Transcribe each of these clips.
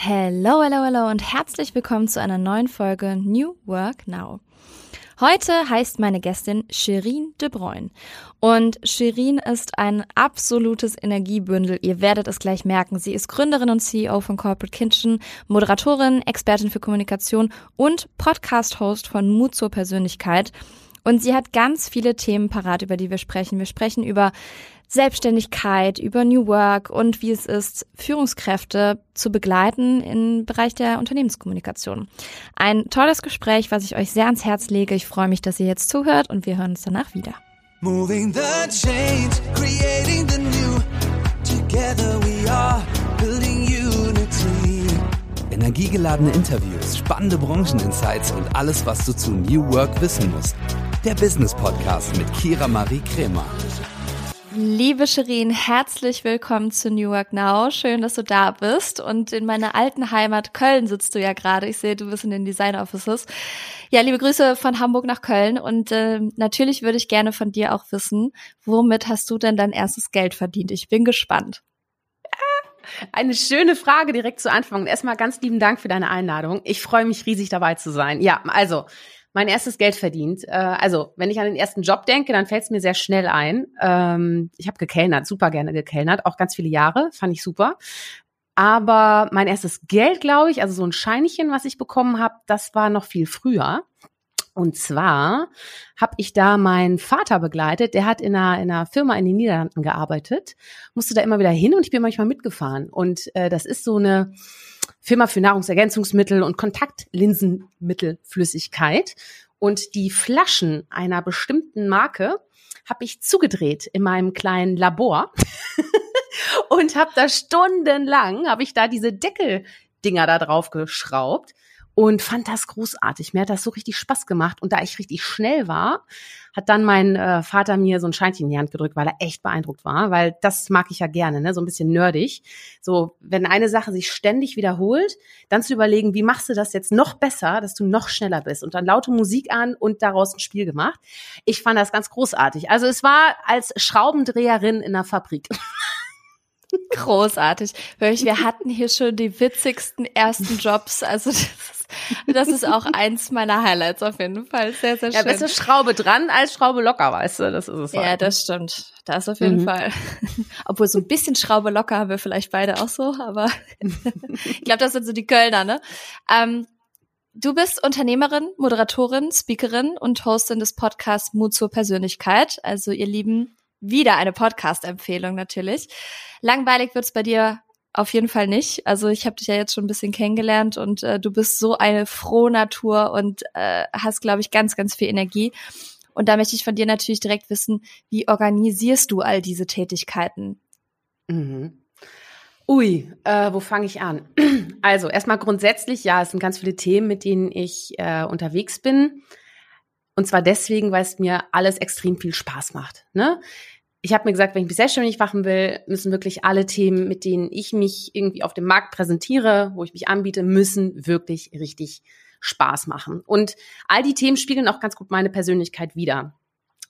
Hello, hello, hello und herzlich willkommen zu einer neuen Folge New Work Now. Heute heißt meine Gästin Shirin de Bruyne. Und Shirin ist ein absolutes Energiebündel. Ihr werdet es gleich merken. Sie ist Gründerin und CEO von Corporate Kitchen, Moderatorin, Expertin für Kommunikation und Podcast-Host von Mut zur Persönlichkeit. Und sie hat ganz viele Themen parat, über die wir sprechen. Wir sprechen über Selbstständigkeit, über New Work und wie es ist, Führungskräfte zu begleiten im Bereich der Unternehmenskommunikation. Ein tolles Gespräch, was ich euch sehr ans Herz lege. Ich freue mich, dass ihr jetzt zuhört und wir hören uns danach wieder. Moving the change, creating the new. Together we are building unity. Energiegeladene Interviews, spannende Brancheninsights und alles, was du zu New Work wissen musst. Der Business Podcast mit Kira Marie Kremer. Liebe Shirin, herzlich willkommen zu New Work Now. Schön, dass du da bist. Und in meiner alten Heimat Köln sitzt du ja gerade. Ich sehe, du bist in den Design Offices. Ja, liebe Grüße von Hamburg nach Köln. Und äh, natürlich würde ich gerne von dir auch wissen, womit hast du denn dein erstes Geld verdient? Ich bin gespannt. Eine schöne Frage direkt zu Anfang. Erstmal ganz lieben Dank für deine Einladung. Ich freue mich riesig dabei zu sein. Ja, also mein erstes Geld verdient. Äh, also, wenn ich an den ersten Job denke, dann fällt es mir sehr schnell ein. Ähm, ich habe gekellnert, super gerne gekellnert, auch ganz viele Jahre, fand ich super. Aber mein erstes Geld, glaube ich, also so ein Scheinchen, was ich bekommen habe, das war noch viel früher. Und zwar habe ich da meinen Vater begleitet, der hat in einer, in einer Firma in den Niederlanden gearbeitet, musste da immer wieder hin und ich bin manchmal mitgefahren. Und äh, das ist so eine, Firma für Nahrungsergänzungsmittel und Kontaktlinsenmittelflüssigkeit. Und die Flaschen einer bestimmten Marke habe ich zugedreht in meinem kleinen Labor und habe da stundenlang, habe ich da diese Deckeldinger da drauf geschraubt und fand das großartig. Mir hat das so richtig Spaß gemacht. Und da ich richtig schnell war, hat dann mein äh, Vater mir so ein Scheinchen in die Hand gedrückt, weil er echt beeindruckt war, weil das mag ich ja gerne, ne? so ein bisschen nerdig. So, wenn eine Sache sich ständig wiederholt, dann zu überlegen, wie machst du das jetzt noch besser, dass du noch schneller bist und dann laute Musik an und daraus ein Spiel gemacht. Ich fand das ganz großartig. Also es war als Schraubendreherin in der Fabrik. Großartig. Wir hatten hier schon die witzigsten ersten Jobs. Also das das ist auch eins meiner Highlights auf jeden Fall. Sehr, sehr schön. Ja, besser Schraube dran als Schraube locker, weißt du, das ist es halt. Ja, das stimmt. Das auf jeden mhm. Fall. Obwohl so ein bisschen Schraube locker haben wir vielleicht beide auch so, aber ich glaube, das sind so die Kölner, ne? Ähm, Du bist Unternehmerin, Moderatorin, Speakerin und Hostin des Podcasts Mut zur Persönlichkeit. Also ihr Lieben, wieder eine Podcast-Empfehlung natürlich. Langweilig wird's bei dir auf jeden Fall nicht. Also ich habe dich ja jetzt schon ein bisschen kennengelernt und äh, du bist so eine frohe Natur und äh, hast, glaube ich, ganz, ganz viel Energie. Und da möchte ich von dir natürlich direkt wissen, wie organisierst du all diese Tätigkeiten? Mhm. Ui, äh, wo fange ich an? Also erstmal grundsätzlich, ja, es sind ganz viele Themen, mit denen ich äh, unterwegs bin. Und zwar deswegen, weil es mir alles extrem viel Spaß macht. Ne? Ich habe mir gesagt, wenn ich mich selbstständig machen will, müssen wirklich alle Themen, mit denen ich mich irgendwie auf dem Markt präsentiere, wo ich mich anbiete, müssen wirklich richtig Spaß machen. Und all die Themen spiegeln auch ganz gut meine Persönlichkeit wider.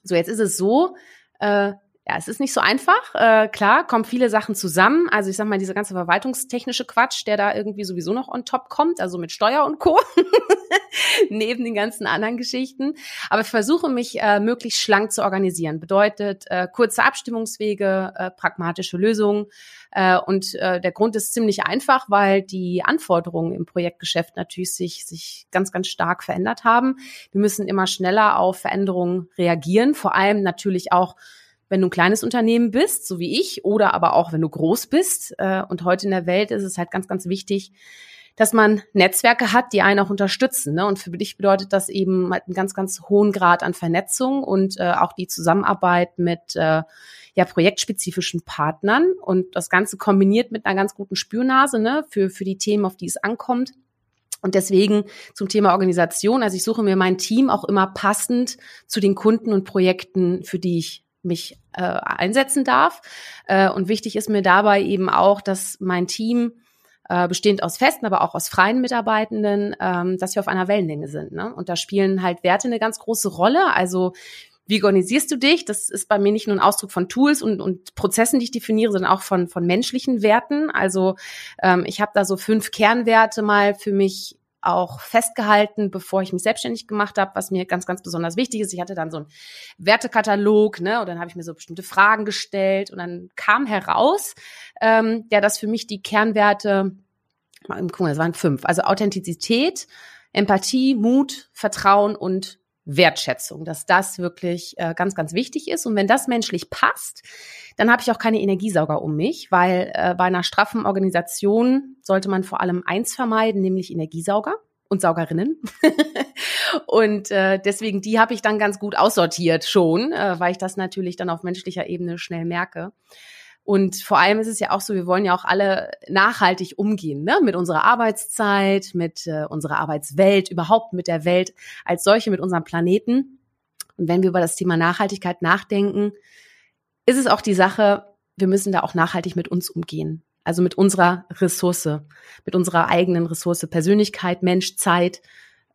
So, jetzt ist es so, äh, ja, es ist nicht so einfach. Äh, klar, kommen viele Sachen zusammen. Also ich sag mal, dieser ganze verwaltungstechnische Quatsch, der da irgendwie sowieso noch on top kommt, also mit Steuer und Co. neben den ganzen anderen Geschichten. Aber ich versuche mich äh, möglichst schlank zu organisieren. Bedeutet äh, kurze Abstimmungswege, äh, pragmatische Lösungen. Äh, und äh, der Grund ist ziemlich einfach, weil die Anforderungen im Projektgeschäft natürlich sich, sich ganz, ganz stark verändert haben. Wir müssen immer schneller auf Veränderungen reagieren, vor allem natürlich auch wenn du ein kleines Unternehmen bist, so wie ich, oder aber auch wenn du groß bist. Äh, und heute in der Welt ist es halt ganz, ganz wichtig, dass man Netzwerke hat, die einen auch unterstützen. Ne? Und für dich bedeutet das eben halt einen ganz, ganz hohen Grad an Vernetzung und äh, auch die Zusammenarbeit mit äh, ja, projektspezifischen Partnern und das Ganze kombiniert mit einer ganz guten Spürnase ne, für, für die Themen, auf die es ankommt. Und deswegen zum Thema Organisation. Also ich suche mir mein Team auch immer passend zu den Kunden und Projekten, für die ich mich äh, einsetzen darf. Äh, und wichtig ist mir dabei eben auch, dass mein Team äh, bestehend aus festen, aber auch aus freien Mitarbeitenden, ähm, dass wir auf einer Wellenlänge sind. Ne? Und da spielen halt Werte eine ganz große Rolle. Also wie organisierst du dich? Das ist bei mir nicht nur ein Ausdruck von Tools und, und Prozessen, die ich definiere, sondern auch von, von menschlichen Werten. Also ähm, ich habe da so fünf Kernwerte mal für mich auch festgehalten, bevor ich mich selbstständig gemacht habe, was mir ganz, ganz besonders wichtig ist. Ich hatte dann so einen Wertekatalog, ne, und dann habe ich mir so bestimmte Fragen gestellt und dann kam heraus, ähm, ja, dass für mich die Kernwerte, mal gucken, das waren fünf, also Authentizität, Empathie, Mut, Vertrauen und Wertschätzung, dass das wirklich äh, ganz, ganz wichtig ist. Und wenn das menschlich passt, dann habe ich auch keine Energiesauger um mich, weil äh, bei einer straffen Organisation sollte man vor allem eins vermeiden, nämlich Energiesauger und Saugerinnen. und äh, deswegen, die habe ich dann ganz gut aussortiert schon, äh, weil ich das natürlich dann auf menschlicher Ebene schnell merke. Und vor allem ist es ja auch so, wir wollen ja auch alle nachhaltig umgehen, ne? mit unserer Arbeitszeit, mit äh, unserer Arbeitswelt, überhaupt mit der Welt als solche, mit unserem Planeten. Und wenn wir über das Thema Nachhaltigkeit nachdenken, ist es auch die Sache, wir müssen da auch nachhaltig mit uns umgehen. Also mit unserer Ressource, mit unserer eigenen Ressource, Persönlichkeit, Mensch, Zeit,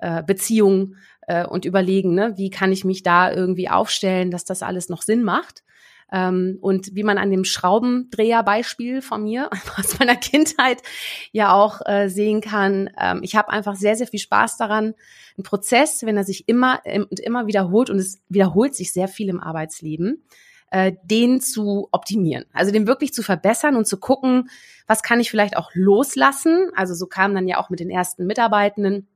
äh, Beziehung äh, und überlegen, ne, wie kann ich mich da irgendwie aufstellen, dass das alles noch Sinn macht. Ähm, und wie man an dem Schraubendreher-Beispiel von mir aus meiner Kindheit ja auch äh, sehen kann, ähm, ich habe einfach sehr, sehr viel Spaß daran, ein Prozess, wenn er sich immer und immer wiederholt und es wiederholt sich sehr viel im Arbeitsleben, äh, den zu optimieren. Also den wirklich zu verbessern und zu gucken, was kann ich vielleicht auch loslassen. Also so kam dann ja auch mit den ersten Mitarbeitenden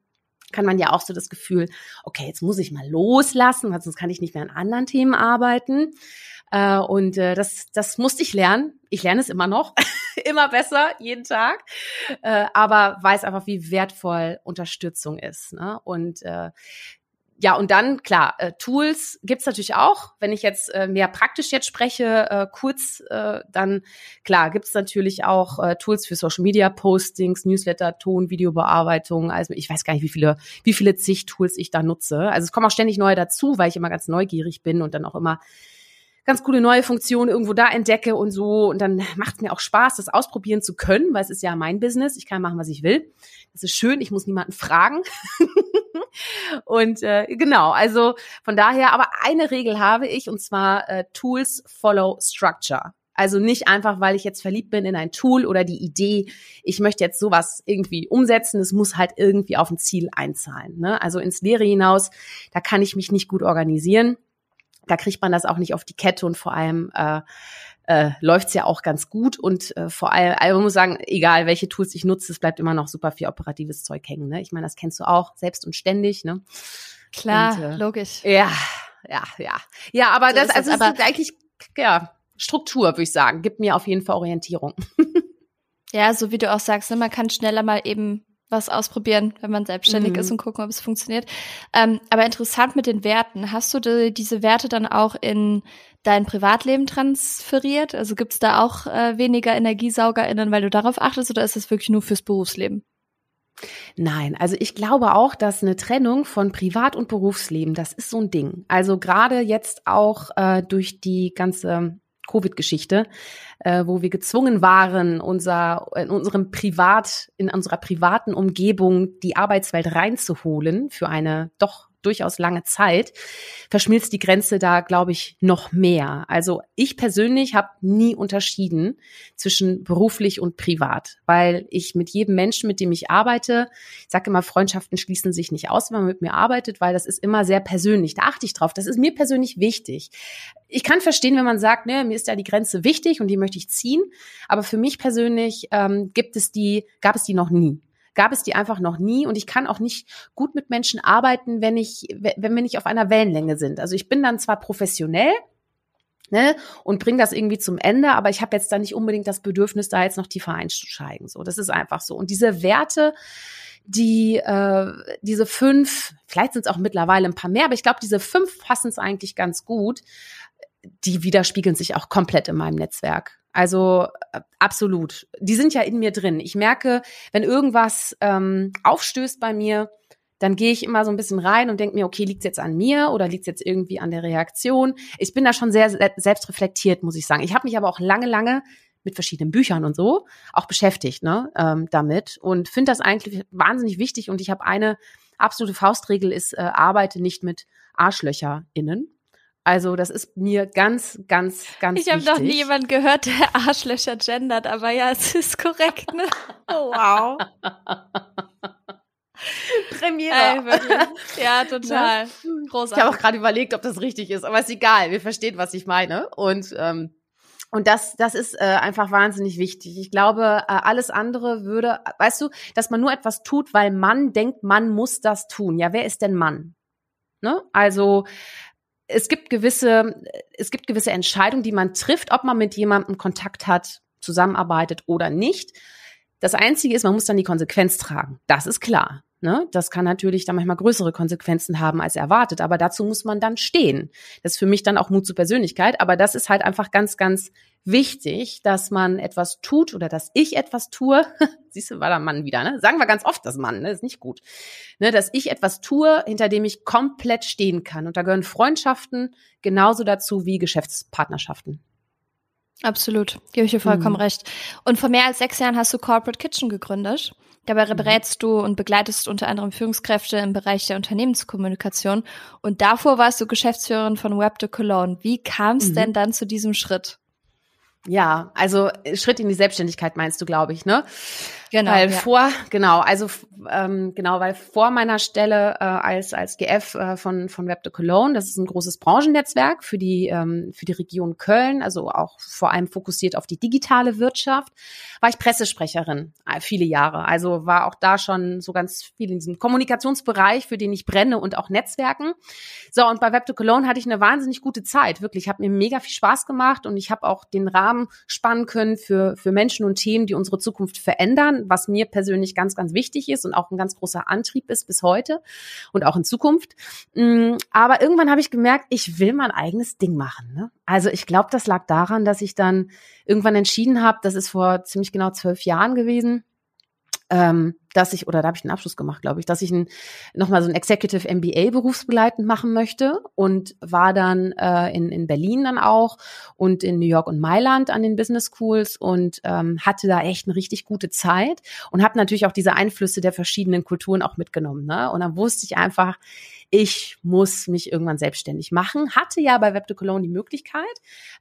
kann man ja auch so das Gefühl, okay, jetzt muss ich mal loslassen, weil sonst kann ich nicht mehr an anderen Themen arbeiten. Äh, und äh, das, das musste ich lernen. Ich lerne es immer noch, immer besser, jeden Tag. Äh, aber weiß einfach, wie wertvoll Unterstützung ist. Ne? Und äh, ja, und dann, klar, äh, Tools gibt's natürlich auch. Wenn ich jetzt äh, mehr praktisch jetzt spreche, äh, kurz, äh, dann klar, gibt's natürlich auch äh, Tools für Social Media Postings, Newsletter, Ton, Videobearbeitung. Also ich weiß gar nicht, wie viele, wie viele zig Tools ich da nutze. Also es kommen auch ständig neue dazu, weil ich immer ganz neugierig bin und dann auch immer ganz coole neue Funktionen irgendwo da entdecke und so. Und dann macht es mir auch Spaß, das ausprobieren zu können, weil es ist ja mein Business. Ich kann machen, was ich will. Das ist schön, ich muss niemanden fragen. und äh, genau, also von daher, aber eine Regel habe ich und zwar äh, Tools follow Structure. Also nicht einfach, weil ich jetzt verliebt bin in ein Tool oder die Idee, ich möchte jetzt sowas irgendwie umsetzen. Es muss halt irgendwie auf ein Ziel einzahlen. Ne? Also ins Leere hinaus, da kann ich mich nicht gut organisieren da kriegt man das auch nicht auf die Kette und vor allem äh, äh, läuft es ja auch ganz gut und äh, vor allem, also man muss sagen, egal welche Tools ich nutze, es bleibt immer noch super viel operatives Zeug hängen. Ne? Ich meine, das kennst du auch, selbst und ständig. Ne? Klar, und, äh, logisch. Ja, ja, ja. Ja, aber so das, also das ist eigentlich, ja, Struktur, würde ich sagen, gibt mir auf jeden Fall Orientierung. ja, so wie du auch sagst, ne, man kann schneller mal eben was ausprobieren, wenn man selbstständig mhm. ist und gucken, ob es funktioniert. Ähm, aber interessant mit den Werten. Hast du die, diese Werte dann auch in dein Privatleben transferiert? Also gibt es da auch äh, weniger EnergiesaugerInnen, weil du darauf achtest, oder ist das wirklich nur fürs Berufsleben? Nein, also ich glaube auch, dass eine Trennung von Privat- und Berufsleben, das ist so ein Ding. Also gerade jetzt auch äh, durch die ganze Covid-Geschichte, äh, wo wir gezwungen waren, unser, in unserem Privat, in unserer privaten Umgebung die Arbeitswelt reinzuholen für eine doch durchaus lange Zeit, verschmilzt die Grenze da, glaube ich, noch mehr. Also ich persönlich habe nie unterschieden zwischen beruflich und privat, weil ich mit jedem Menschen, mit dem ich arbeite, ich sage immer, Freundschaften schließen sich nicht aus, wenn man mit mir arbeitet, weil das ist immer sehr persönlich. Da achte ich drauf. Das ist mir persönlich wichtig. Ich kann verstehen, wenn man sagt, ne, mir ist ja die Grenze wichtig und die möchte ich ziehen. Aber für mich persönlich ähm, gibt es die, gab es die noch nie gab es die einfach noch nie und ich kann auch nicht gut mit Menschen arbeiten, wenn ich, wenn wir nicht auf einer Wellenlänge sind. Also ich bin dann zwar professionell, Ne, und bring das irgendwie zum Ende, aber ich habe jetzt da nicht unbedingt das Bedürfnis, da jetzt noch tiefer einzusteigen. So, das ist einfach so. Und diese Werte, die äh, diese fünf, vielleicht sind es auch mittlerweile ein paar mehr, aber ich glaube, diese fünf fassen es eigentlich ganz gut. Die widerspiegeln sich auch komplett in meinem Netzwerk. Also äh, absolut. Die sind ja in mir drin. Ich merke, wenn irgendwas ähm, aufstößt bei mir, dann gehe ich immer so ein bisschen rein und denke mir, okay, liegt es jetzt an mir oder liegt es jetzt irgendwie an der Reaktion? Ich bin da schon sehr selbstreflektiert, muss ich sagen. Ich habe mich aber auch lange, lange mit verschiedenen Büchern und so auch beschäftigt ne, ähm, damit und finde das eigentlich wahnsinnig wichtig. Und ich habe eine absolute Faustregel ist, äh, arbeite nicht mit ArschlöcherInnen. Also das ist mir ganz, ganz, ganz Ich habe noch nie jemand gehört, der Arschlöcher gendert, aber ja, es ist korrekt, ne? Oh, wow. Premiere. Ey, ja, total. Ne? Großartig. Ich habe auch gerade überlegt, ob das richtig ist, aber ist egal. Wir verstehen, was ich meine. Und ähm, und das, das ist äh, einfach wahnsinnig wichtig. Ich glaube, äh, alles andere würde, weißt du, dass man nur etwas tut, weil man denkt, man muss das tun. Ja, wer ist denn Mann? Ne? Also es gibt gewisse, es gibt gewisse Entscheidungen, die man trifft, ob man mit jemandem Kontakt hat, zusammenarbeitet oder nicht. Das Einzige ist, man muss dann die Konsequenz tragen. Das ist klar. Ne? Das kann natürlich dann manchmal größere Konsequenzen haben als erwartet, aber dazu muss man dann stehen. Das ist für mich dann auch Mut zur Persönlichkeit, aber das ist halt einfach ganz, ganz wichtig, dass man etwas tut oder dass ich etwas tue. Siehst du, war der Mann wieder, ne? Sagen wir ganz oft das Mann, ne? Ist nicht gut. Ne? Dass ich etwas tue, hinter dem ich komplett stehen kann. Und da gehören Freundschaften genauso dazu wie Geschäftspartnerschaften. Absolut, gebe ich dir vollkommen mhm. recht. Und vor mehr als sechs Jahren hast du Corporate Kitchen gegründet. Dabei mhm. berätst du und begleitest unter anderem Führungskräfte im Bereich der Unternehmenskommunikation. Und davor warst du Geschäftsführerin von Web de Cologne. Wie kam es mhm. denn dann zu diesem Schritt? Ja, also Schritt in die Selbstständigkeit meinst du, glaube ich, ne? Genau. Weil ja. vor, genau, also ähm, genau, weil vor meiner Stelle äh, als als GF äh, von von Web de Cologne, das ist ein großes Branchennetzwerk für die ähm, für die Region Köln, also auch vor allem fokussiert auf die digitale Wirtschaft, war ich Pressesprecherin äh, viele Jahre. Also war auch da schon so ganz viel in diesem Kommunikationsbereich, für den ich brenne und auch Netzwerken. So und bei Web de Cologne hatte ich eine wahnsinnig gute Zeit, wirklich, hat mir mega viel Spaß gemacht und ich habe auch den Rahmen spannen können für für Menschen und Themen, die unsere Zukunft verändern was mir persönlich ganz, ganz wichtig ist und auch ein ganz großer Antrieb ist bis heute und auch in Zukunft. Mm, aber irgendwann habe ich gemerkt, ich will mein eigenes Ding machen. Ne? Also ich glaube, das lag daran, dass ich dann irgendwann entschieden habe, das ist vor ziemlich genau zwölf Jahren gewesen, ähm, dass ich, oder da habe ich einen Abschluss gemacht, glaube ich, dass ich ein, nochmal so ein Executive MBA berufsbegleitend machen möchte und war dann äh, in, in Berlin dann auch und in New York und Mailand an den Business Schools und ähm, hatte da echt eine richtig gute Zeit und habe natürlich auch diese Einflüsse der verschiedenen Kulturen auch mitgenommen. Ne? Und dann wusste ich einfach, ich muss mich irgendwann selbstständig machen. Hatte ja bei Web de Cologne die Möglichkeit,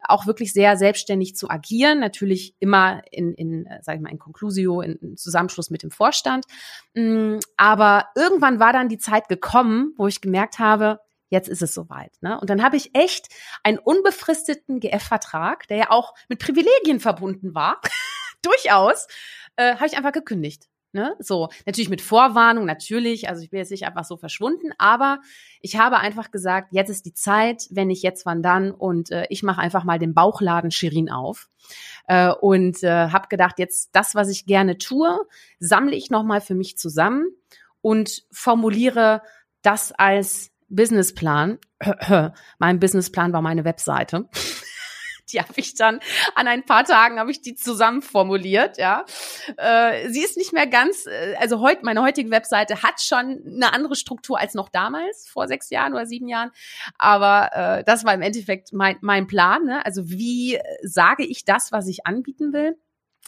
auch wirklich sehr selbstständig zu agieren. Natürlich immer in, in äh, sag ich mal, in Conclusio, in, in Zusammenschluss mit dem Vorstand. Mm, aber irgendwann war dann die Zeit gekommen, wo ich gemerkt habe, jetzt ist es soweit. Ne? Und dann habe ich echt einen unbefristeten GF-Vertrag, der ja auch mit Privilegien verbunden war, durchaus, äh, habe ich einfach gekündigt. Ne? So, natürlich mit Vorwarnung, natürlich. Also ich bin jetzt nicht einfach so verschwunden, aber ich habe einfach gesagt, jetzt ist die Zeit, wenn nicht jetzt, wann dann. Und äh, ich mache einfach mal den Bauchladen Shirin auf. Äh, und äh, habe gedacht, jetzt das, was ich gerne tue, sammle ich nochmal für mich zusammen und formuliere das als Businessplan. mein Businessplan war meine Webseite. die habe ich dann an ein paar Tagen habe ich die zusammen formuliert, ja. Äh, sie ist nicht mehr ganz, äh, also heute meine heutige Webseite hat schon eine andere Struktur als noch damals vor sechs Jahren oder sieben Jahren, aber äh, das war im Endeffekt mein mein Plan. Ne? Also wie sage ich das, was ich anbieten will?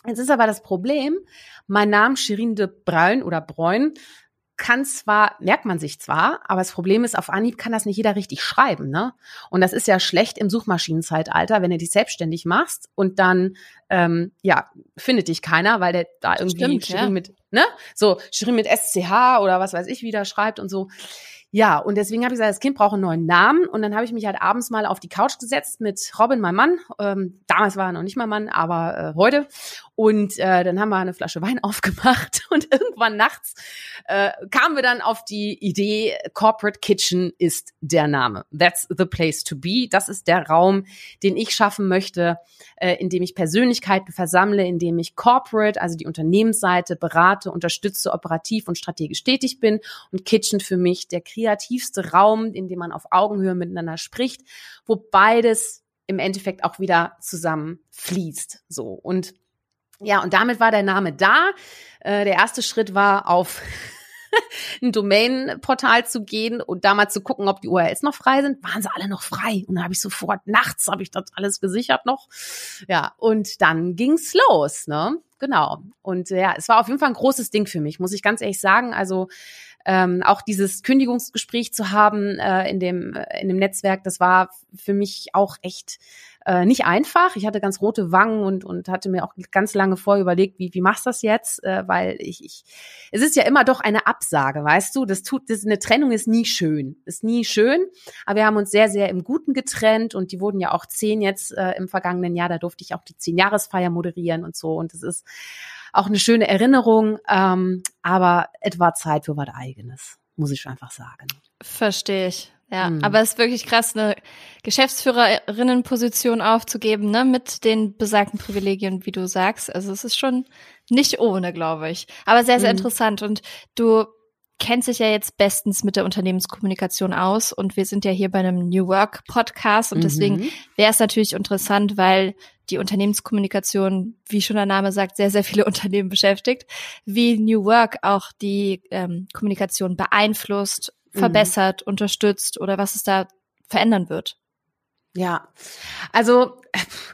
Jetzt ist aber das Problem, mein Name Shirin de Bruin oder Bräun kann zwar, merkt man sich zwar, aber das Problem ist, auf Anhieb kann das nicht jeder richtig schreiben, ne? Und das ist ja schlecht im Suchmaschinenzeitalter, wenn du dich selbstständig machst und dann, ähm, ja, findet dich keiner, weil der da irgendwie Stimmt, ja. mit, ne? So, Shirin mit SCH oder was weiß ich wieder schreibt und so. Ja, und deswegen habe ich gesagt, das Kind braucht einen neuen Namen. Und dann habe ich mich halt abends mal auf die Couch gesetzt mit Robin, meinem Mann. Ähm, damals war er noch nicht mein Mann, aber äh, heute. Und äh, dann haben wir eine Flasche Wein aufgemacht und irgendwann nachts äh, kamen wir dann auf die Idee, Corporate Kitchen ist der Name. That's the place to be. Das ist der Raum, den ich schaffen möchte, äh, in dem ich Persönlichkeiten versammle, in dem ich Corporate, also die Unternehmensseite, berate, unterstütze, operativ und strategisch tätig bin. Und Kitchen für mich der kreativste Raum, in dem man auf Augenhöhe miteinander spricht, wo beides im Endeffekt auch wieder zusammen fließt. So. Und ja, und damit war der Name da. Äh, der erste Schritt war auf ein Domain-Portal zu gehen und da mal zu gucken, ob die URLs noch frei sind, waren sie alle noch frei. Und dann habe ich sofort nachts habe ich das alles gesichert noch. Ja, und dann ging's los, ne? Genau. Und ja, es war auf jeden Fall ein großes Ding für mich, muss ich ganz ehrlich sagen. Also ähm, auch dieses Kündigungsgespräch zu haben äh, in dem in dem Netzwerk, das war für mich auch echt äh, nicht einfach. Ich hatte ganz rote Wangen und, und hatte mir auch ganz lange vorher überlegt, wie, wie machst du das jetzt? Äh, weil ich, ich, es ist ja immer doch eine Absage, weißt du? Das tut, das, eine Trennung ist nie schön. Ist nie schön. Aber wir haben uns sehr, sehr im Guten getrennt und die wurden ja auch zehn jetzt äh, im vergangenen Jahr. Da durfte ich auch die Zehn-Jahresfeier moderieren und so. Und das ist auch eine schöne Erinnerung. Ähm, aber etwa Zeit für was Eigenes, muss ich einfach sagen. Verstehe ich. Ja, mhm. aber es ist wirklich krass, eine Geschäftsführerinnenposition aufzugeben, ne, mit den besagten Privilegien, wie du sagst. Also es ist schon nicht ohne, glaube ich. Aber sehr, sehr mhm. interessant. Und du kennst dich ja jetzt bestens mit der Unternehmenskommunikation aus und wir sind ja hier bei einem New Work Podcast und deswegen mhm. wäre es natürlich interessant, weil die Unternehmenskommunikation, wie schon der Name sagt, sehr, sehr viele Unternehmen beschäftigt, wie New Work auch die ähm, Kommunikation beeinflusst Mhm. verbessert, unterstützt oder was es da verändern wird? Ja, also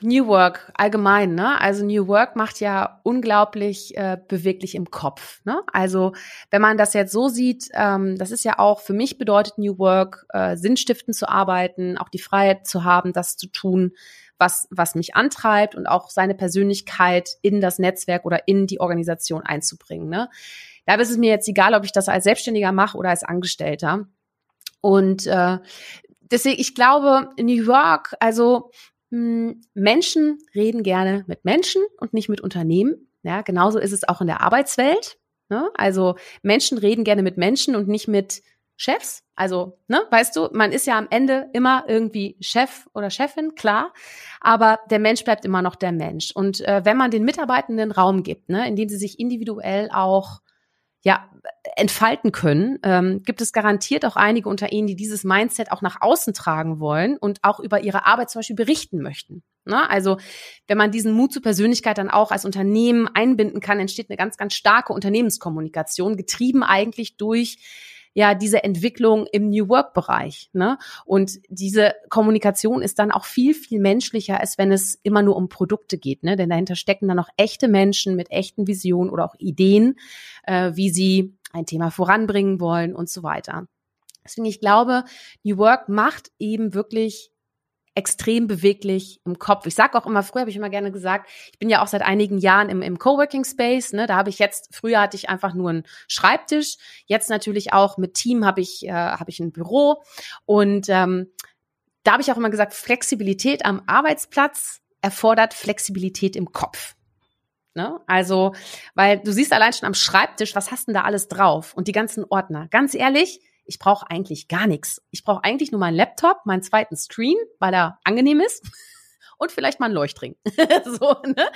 New Work allgemein, ne? Also New Work macht ja unglaublich äh, beweglich im Kopf, ne? Also wenn man das jetzt so sieht, ähm, das ist ja auch für mich bedeutet New Work äh, sinnstiftend zu arbeiten, auch die Freiheit zu haben, das zu tun, was was mich antreibt und auch seine Persönlichkeit in das Netzwerk oder in die Organisation einzubringen, ne? Da ist es mir jetzt egal, ob ich das als Selbstständiger mache oder als Angestellter. Und äh, deswegen, ich glaube, New York, also mh, hm, Menschen reden gerne mit Menschen und nicht mit Unternehmen. Ja, genauso ist es auch in der Arbeitswelt. Ne? Also Menschen reden gerne mit Menschen und nicht mit Chefs. Also, ne, weißt du, man ist ja am Ende immer irgendwie Chef oder Chefin, klar, aber der Mensch bleibt immer noch der Mensch. Und äh, wenn man den Mitarbeitenden Raum gibt, ne, indem sie sich individuell auch ja, entfalten können, ähm, gibt es garantiert auch einige unter Ihnen, die dieses Mindset auch nach außen tragen wollen und auch über ihre Arbeit zum Beispiel berichten möchten. Ne? Also wenn man diesen Mut zur Persönlichkeit dann auch als Unternehmen einbinden kann, entsteht eine ganz, ganz starke Unternehmenskommunikation, getrieben eigentlich durch ja diese Entwicklung im New Work Bereich. Ne? Und diese Kommunikation ist dann auch viel, viel menschlicher, als wenn es immer nur um Produkte geht. Ne? Denn dahinter stecken dann auch echte Menschen mit echten Visionen oder auch Ideen, äh, wie sie ein Thema voranbringen wollen und so weiter. Deswegen, ich glaube, New Work macht eben wirklich extrem beweglich im Kopf. Ich sage auch immer, früher habe ich immer gerne gesagt, ich bin ja auch seit einigen Jahren im, im Coworking Space. Ne? Da habe ich jetzt, früher hatte ich einfach nur einen Schreibtisch, jetzt natürlich auch mit Team habe ich, äh, habe ich ein Büro. Und ähm, da habe ich auch immer gesagt, Flexibilität am Arbeitsplatz erfordert Flexibilität im Kopf. Ne? Also, weil du siehst allein schon am Schreibtisch, was hast denn da alles drauf? Und die ganzen Ordner. Ganz ehrlich, ich brauche eigentlich gar nichts. Ich brauche eigentlich nur meinen Laptop, meinen zweiten Screen, weil er angenehm ist. Und vielleicht mal einen Leuchtring. so, ne?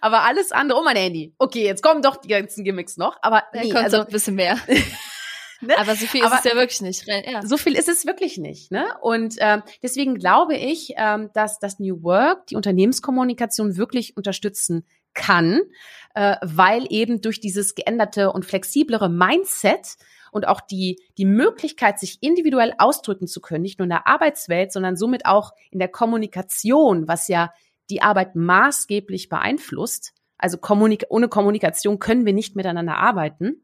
Aber alles andere, oh mein Handy. Okay, jetzt kommen doch die ganzen Gimmicks noch. Aber nee, kommt also, ein bisschen mehr. ne? Aber so viel ist Aber, es ja wirklich nicht. Ja. So viel ist es wirklich nicht. Ne? Und ähm, deswegen glaube ich, ähm, dass das New Work die Unternehmenskommunikation wirklich unterstützen kann, äh, weil eben durch dieses geänderte und flexiblere Mindset und auch die, die Möglichkeit, sich individuell ausdrücken zu können, nicht nur in der Arbeitswelt, sondern somit auch in der Kommunikation, was ja die Arbeit maßgeblich beeinflusst. Also kommunik ohne Kommunikation können wir nicht miteinander arbeiten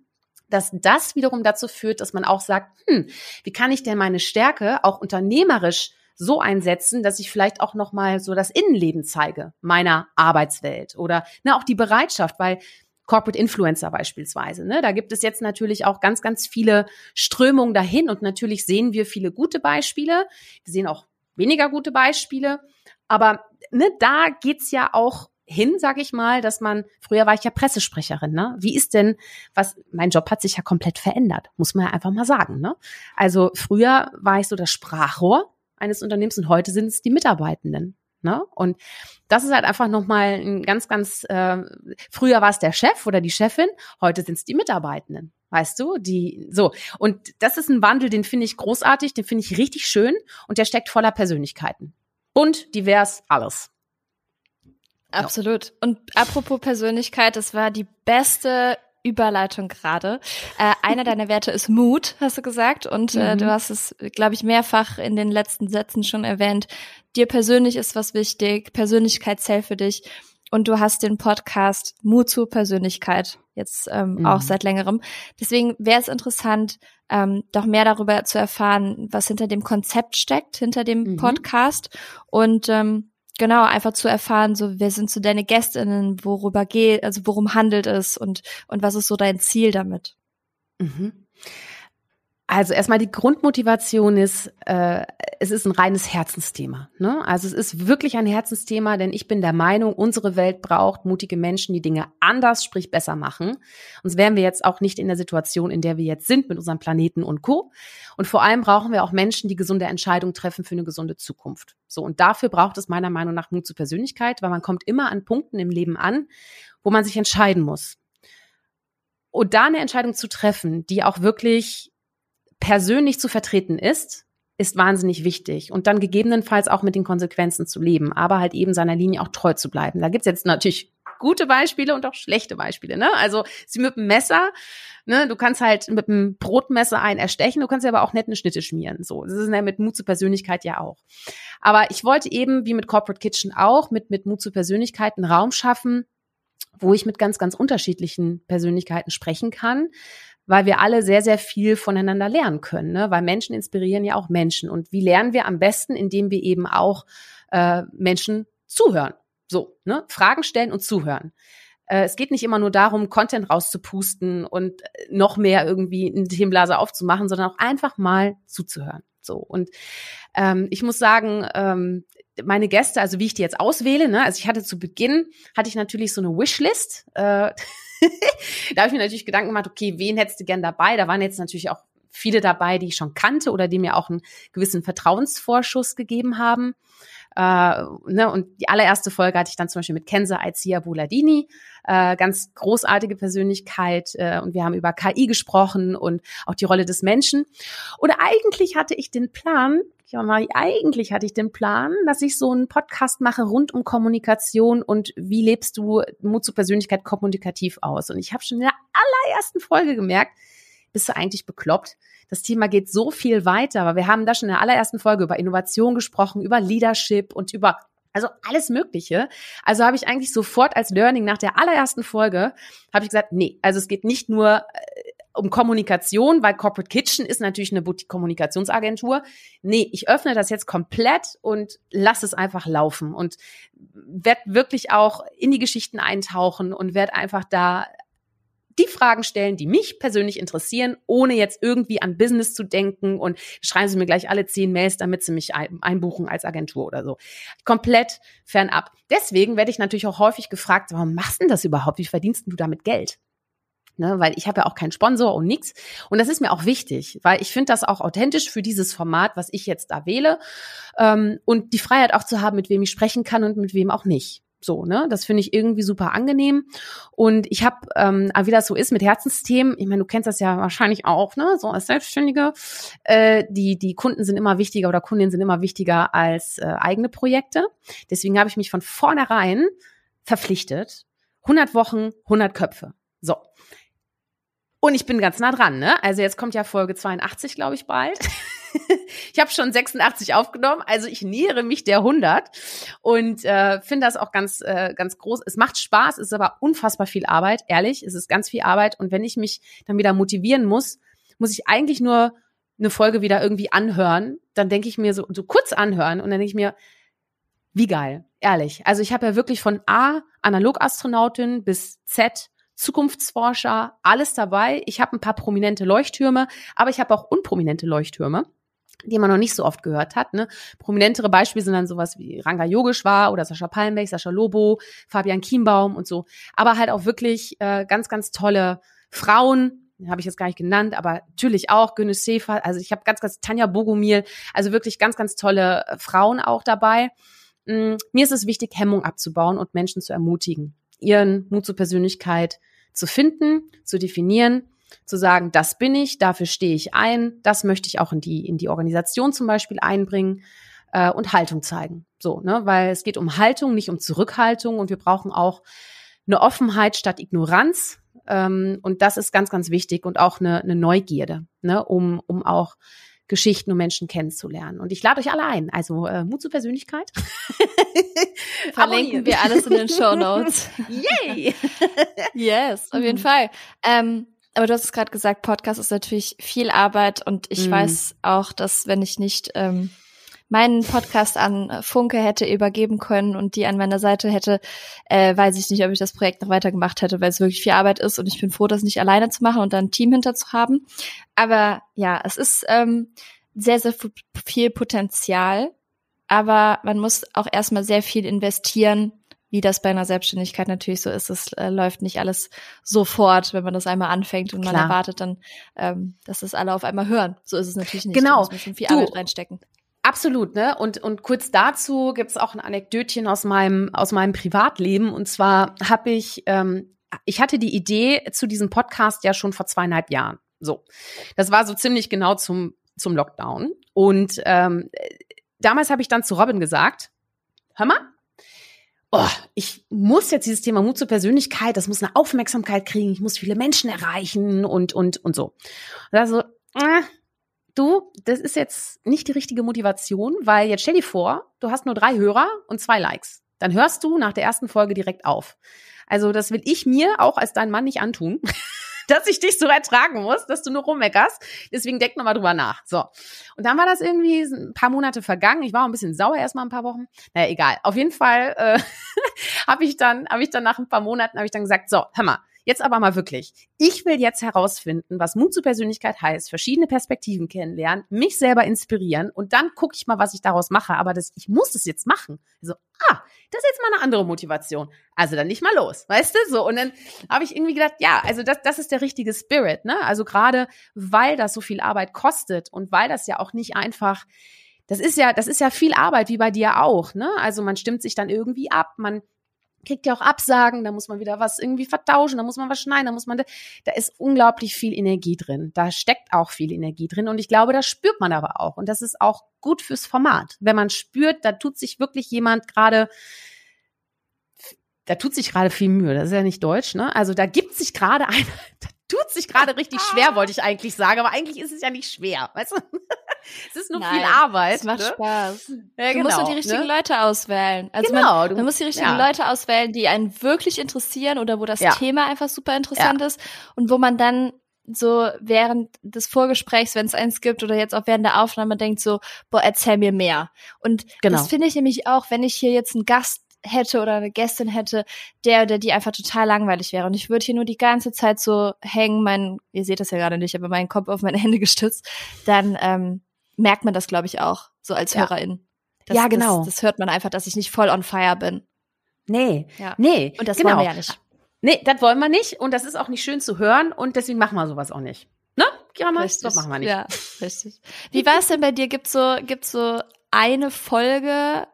dass das wiederum dazu führt, dass man auch sagt, hm, wie kann ich denn meine Stärke auch unternehmerisch so einsetzen, dass ich vielleicht auch noch mal so das Innenleben zeige meiner Arbeitswelt oder ne, auch die Bereitschaft, weil Corporate Influencer beispielsweise. Ne? Da gibt es jetzt natürlich auch ganz, ganz viele Strömungen dahin und natürlich sehen wir viele gute Beispiele. Wir sehen auch weniger gute Beispiele. Aber ne, da geht's ja auch hin, sage ich mal, dass man, früher war ich ja Pressesprecherin, ne? Wie ist denn, was, mein Job hat sich ja komplett verändert, muss man ja einfach mal sagen, ne? Also früher war ich so das Sprachrohr eines Unternehmens und heute sind es die Mitarbeitenden. Ne? Und das ist halt einfach nochmal ein ganz, ganz, äh, früher war es der Chef oder die Chefin, heute sind es die Mitarbeitenden. Weißt du, die so. Und das ist ein Wandel, den finde ich großartig, den finde ich richtig schön und der steckt voller Persönlichkeiten. Bunt, divers, alles. Absolut. Und apropos Persönlichkeit, das war die beste Überleitung gerade. Äh, einer deiner Werte ist Mut, hast du gesagt. Und äh, mhm. du hast es, glaube ich, mehrfach in den letzten Sätzen schon erwähnt. Dir persönlich ist was wichtig, Persönlichkeit zählt für dich. und du hast den Podcast Mut zur Persönlichkeit jetzt ähm, mhm. auch seit längerem. Deswegen wäre es interessant, ähm, doch mehr darüber zu erfahren, was hinter dem Konzept steckt, hinter dem mhm. Podcast und ähm, genau einfach zu erfahren, so wer sind so deine Gästinnen, worüber geht, also worum handelt es und und was ist so dein Ziel damit? Mhm. Also erstmal die Grundmotivation ist, äh, es ist ein reines Herzensthema. Ne? Also es ist wirklich ein Herzensthema, denn ich bin der Meinung, unsere Welt braucht mutige Menschen, die Dinge anders, sprich besser machen. Sonst wären wir jetzt auch nicht in der Situation, in der wir jetzt sind mit unserem Planeten und Co. Und vor allem brauchen wir auch Menschen, die gesunde Entscheidungen treffen für eine gesunde Zukunft. So und dafür braucht es meiner Meinung nach Mut zur Persönlichkeit, weil man kommt immer an Punkten im Leben an, wo man sich entscheiden muss. Und da eine Entscheidung zu treffen, die auch wirklich persönlich zu vertreten ist, ist wahnsinnig wichtig. Und dann gegebenenfalls auch mit den Konsequenzen zu leben, aber halt eben seiner Linie auch treu zu bleiben. Da gibt's jetzt natürlich gute Beispiele und auch schlechte Beispiele. Ne? Also sie mit dem Messer, ne, du kannst halt mit dem Brotmesser einen erstechen, du kannst ja aber auch nette Schnitte schmieren. So, das ist ja mit Mut zur Persönlichkeit ja auch. Aber ich wollte eben, wie mit Corporate Kitchen auch, mit, mit Mut zur Persönlichkeit einen Raum schaffen, wo ich mit ganz, ganz unterschiedlichen Persönlichkeiten sprechen kann, weil wir alle sehr, sehr viel voneinander lernen können, ne? weil Menschen inspirieren ja auch Menschen. Und wie lernen wir am besten, indem wir eben auch äh, Menschen zuhören. So, ne? Fragen stellen und zuhören. Äh, es geht nicht immer nur darum, Content rauszupusten und noch mehr irgendwie einen Themenblase aufzumachen, sondern auch einfach mal zuzuhören. So und ähm, ich muss sagen, ähm, meine Gäste, also wie ich die jetzt auswähle, ne, also ich hatte zu Beginn hatte ich natürlich so eine Wishlist. Äh, da habe ich mir natürlich Gedanken gemacht, okay, wen hättest du gern dabei? Da waren jetzt natürlich auch viele dabei, die ich schon kannte oder die mir auch einen gewissen Vertrauensvorschuss gegeben haben. Äh, ne, und die allererste Folge hatte ich dann zum Beispiel mit Kenza Aizia Buladini, äh, ganz großartige Persönlichkeit. Äh, und wir haben über KI gesprochen und auch die Rolle des Menschen. Und eigentlich hatte ich den Plan, ja, mal, eigentlich hatte ich den Plan, dass ich so einen Podcast mache rund um Kommunikation und wie lebst du Mut zur Persönlichkeit kommunikativ aus. Und ich habe schon in der allerersten Folge gemerkt, bist du eigentlich bekloppt? Das Thema geht so viel weiter, aber wir haben da schon in der allerersten Folge über Innovation gesprochen, über Leadership und über also alles Mögliche. Also habe ich eigentlich sofort als Learning nach der allerersten Folge, habe ich gesagt, nee, also es geht nicht nur äh, um Kommunikation, weil Corporate Kitchen ist natürlich eine Boutique-Kommunikationsagentur. Nee, ich öffne das jetzt komplett und lass es einfach laufen und werde wirklich auch in die Geschichten eintauchen und werde einfach da die Fragen stellen, die mich persönlich interessieren, ohne jetzt irgendwie an Business zu denken und schreiben Sie mir gleich alle zehn Mails, damit Sie mich einbuchen als Agentur oder so. Komplett fernab. Deswegen werde ich natürlich auch häufig gefragt, warum machst du denn das überhaupt? Wie verdienst du damit Geld? Ne, weil ich habe ja auch keinen Sponsor und nix. Und das ist mir auch wichtig, weil ich finde das auch authentisch für dieses Format, was ich jetzt da wähle. Ähm, und die Freiheit auch zu haben, mit wem ich sprechen kann und mit wem auch nicht. So, ne? Das finde ich irgendwie super angenehm. Und ich habe, ähm, wie das so ist mit Herzensthemen, ich meine, du kennst das ja wahrscheinlich auch, ne? So als Selbstständige. Äh, die, die Kunden sind immer wichtiger oder Kundinnen sind immer wichtiger als äh, eigene Projekte. Deswegen habe ich mich von vornherein verpflichtet. 100 Wochen, 100 Köpfe. So. Und ich bin ganz nah dran, ne? Also jetzt kommt ja Folge 82, glaube ich, bald. ich habe schon 86 aufgenommen, also ich nähere mich der 100 und äh, finde das auch ganz äh, ganz groß. Es macht Spaß, es ist aber unfassbar viel Arbeit, ehrlich, es ist ganz viel Arbeit und wenn ich mich dann wieder motivieren muss, muss ich eigentlich nur eine Folge wieder irgendwie anhören, dann denke ich mir so so kurz anhören und dann denke ich mir wie geil, ehrlich. Also ich habe ja wirklich von A Analogastronautin bis Z Zukunftsforscher, alles dabei. Ich habe ein paar prominente Leuchttürme, aber ich habe auch unprominente Leuchttürme die man noch nicht so oft gehört hat. Ne? Prominentere Beispiele sind dann sowas wie Ranga Yogeshwar oder Sascha Palmbeck, Sascha Lobo, Fabian Kienbaum und so. Aber halt auch wirklich äh, ganz, ganz tolle Frauen, habe ich jetzt gar nicht genannt, aber natürlich auch Günnis Sefer, also ich habe ganz, ganz Tanja Bogomil, also wirklich ganz, ganz tolle äh, Frauen auch dabei. Mm, mir ist es wichtig, Hemmung abzubauen und Menschen zu ermutigen, ihren Mut zur Persönlichkeit zu finden, zu definieren zu sagen, das bin ich, dafür stehe ich ein, das möchte ich auch in die, in die Organisation zum Beispiel einbringen äh, und Haltung zeigen. So, ne, weil es geht um Haltung, nicht um Zurückhaltung und wir brauchen auch eine Offenheit statt Ignoranz. Ähm, und das ist ganz, ganz wichtig und auch eine, eine Neugierde, ne, um, um auch Geschichten und Menschen kennenzulernen. Und ich lade euch alle ein. Also äh, Mut zur Persönlichkeit. Verlinken wir alles in den Show Notes. Yay! yes, auf jeden Fall. Ähm, aber du hast es gerade gesagt, Podcast ist natürlich viel Arbeit und ich mm. weiß auch, dass wenn ich nicht ähm, meinen Podcast an Funke hätte übergeben können und die an meiner Seite hätte, äh, weiß ich nicht, ob ich das Projekt noch weitergemacht hätte, weil es wirklich viel Arbeit ist und ich bin froh, das nicht alleine zu machen und dann ein Team hinter zu haben. Aber ja, es ist ähm, sehr, sehr viel Potenzial, aber man muss auch erstmal sehr viel investieren, wie das bei einer Selbstständigkeit natürlich so ist. Es äh, läuft nicht alles sofort, wenn man das einmal anfängt und Klar. man erwartet dann, ähm, dass das alle auf einmal hören. So ist es natürlich nicht. Genau. Da muss man schon viel du, Arbeit reinstecken. Absolut, ne? Und, und kurz dazu gibt's auch ein Anekdötchen aus meinem, aus meinem Privatleben. Und zwar habe ich, ähm, ich hatte die Idee zu diesem Podcast ja schon vor zweieinhalb Jahren. So. Das war so ziemlich genau zum, zum Lockdown. Und ähm, damals habe ich dann zu Robin gesagt, hör mal, oh, ich muss jetzt dieses Thema Mut zur Persönlichkeit, das muss eine Aufmerksamkeit kriegen, ich muss viele Menschen erreichen und, und, und so. Und also, äh, du, das ist jetzt nicht die richtige Motivation, weil jetzt stell dir vor, du hast nur drei Hörer und zwei Likes. Dann hörst du nach der ersten Folge direkt auf. Also das will ich mir auch als dein Mann nicht antun. dass ich dich so ertragen muss, dass du nur rummeckerst. Deswegen denk nochmal drüber nach. So. Und dann war das irgendwie ein paar Monate vergangen. Ich war auch ein bisschen sauer erstmal ein paar Wochen. Naja, egal. Auf jeden Fall äh, habe ich dann, habe ich dann nach ein paar Monaten, habe ich dann gesagt, so, hör mal, Jetzt aber mal wirklich. Ich will jetzt herausfinden, was Mut zur Persönlichkeit heißt, verschiedene Perspektiven kennenlernen, mich selber inspirieren und dann gucke ich mal, was ich daraus mache. Aber das, ich muss es jetzt machen. Also, ah, das ist jetzt mal eine andere Motivation. Also dann nicht mal los, weißt du? So. Und dann habe ich irgendwie gedacht, ja, also das, das ist der richtige Spirit, ne? Also gerade weil das so viel Arbeit kostet und weil das ja auch nicht einfach das ist ja, das ist ja viel Arbeit, wie bei dir auch, ne? Also man stimmt sich dann irgendwie ab, man kriegt ja auch Absagen, da muss man wieder was irgendwie vertauschen, da muss man was schneiden, da muss man, da ist unglaublich viel Energie drin. Da steckt auch viel Energie drin und ich glaube, das spürt man aber auch und das ist auch gut fürs Format. Wenn man spürt, da tut sich wirklich jemand gerade, da tut sich gerade viel Mühe, das ist ja nicht deutsch, ne? Also da gibt sich gerade ein, da tut sich gerade richtig schwer, wollte ich eigentlich sagen, aber eigentlich ist es ja nicht schwer, weißt du? es ist nur Nein, viel Arbeit. Es macht ne? Spaß. Ja, du genau, musst nur die richtigen ne? Leute auswählen. Also genau, man, man muss die richtigen ja. Leute auswählen, die einen wirklich interessieren oder wo das ja. Thema einfach super interessant ist und wo man dann so während des Vorgesprächs, wenn es eins gibt oder jetzt auch während der Aufnahme denkt so, boah, erzähl mir mehr. Und genau. das finde ich nämlich auch, wenn ich hier jetzt einen Gast hätte oder eine Gästin hätte, der oder die einfach total langweilig wäre. Und ich würde hier nur die ganze Zeit so hängen, mein, ihr seht das ja gerade nicht, aber meinen Kopf auf meine Hände gestützt, dann ähm, merkt man das, glaube ich, auch, so als ja. Hörerin. Das, ja, genau. Das, das, hört man einfach, dass ich nicht voll on fire bin. Nee, ja. nee. Und das genau. wollen wir ja nicht. Nee, das wollen wir nicht. Und das ist auch nicht schön zu hören. Und deswegen machen wir sowas auch nicht. Ne? Kira, das machen wir nicht. Ja, richtig. Wie war es denn bei dir? Gibt's so, gibt's so eine Folge,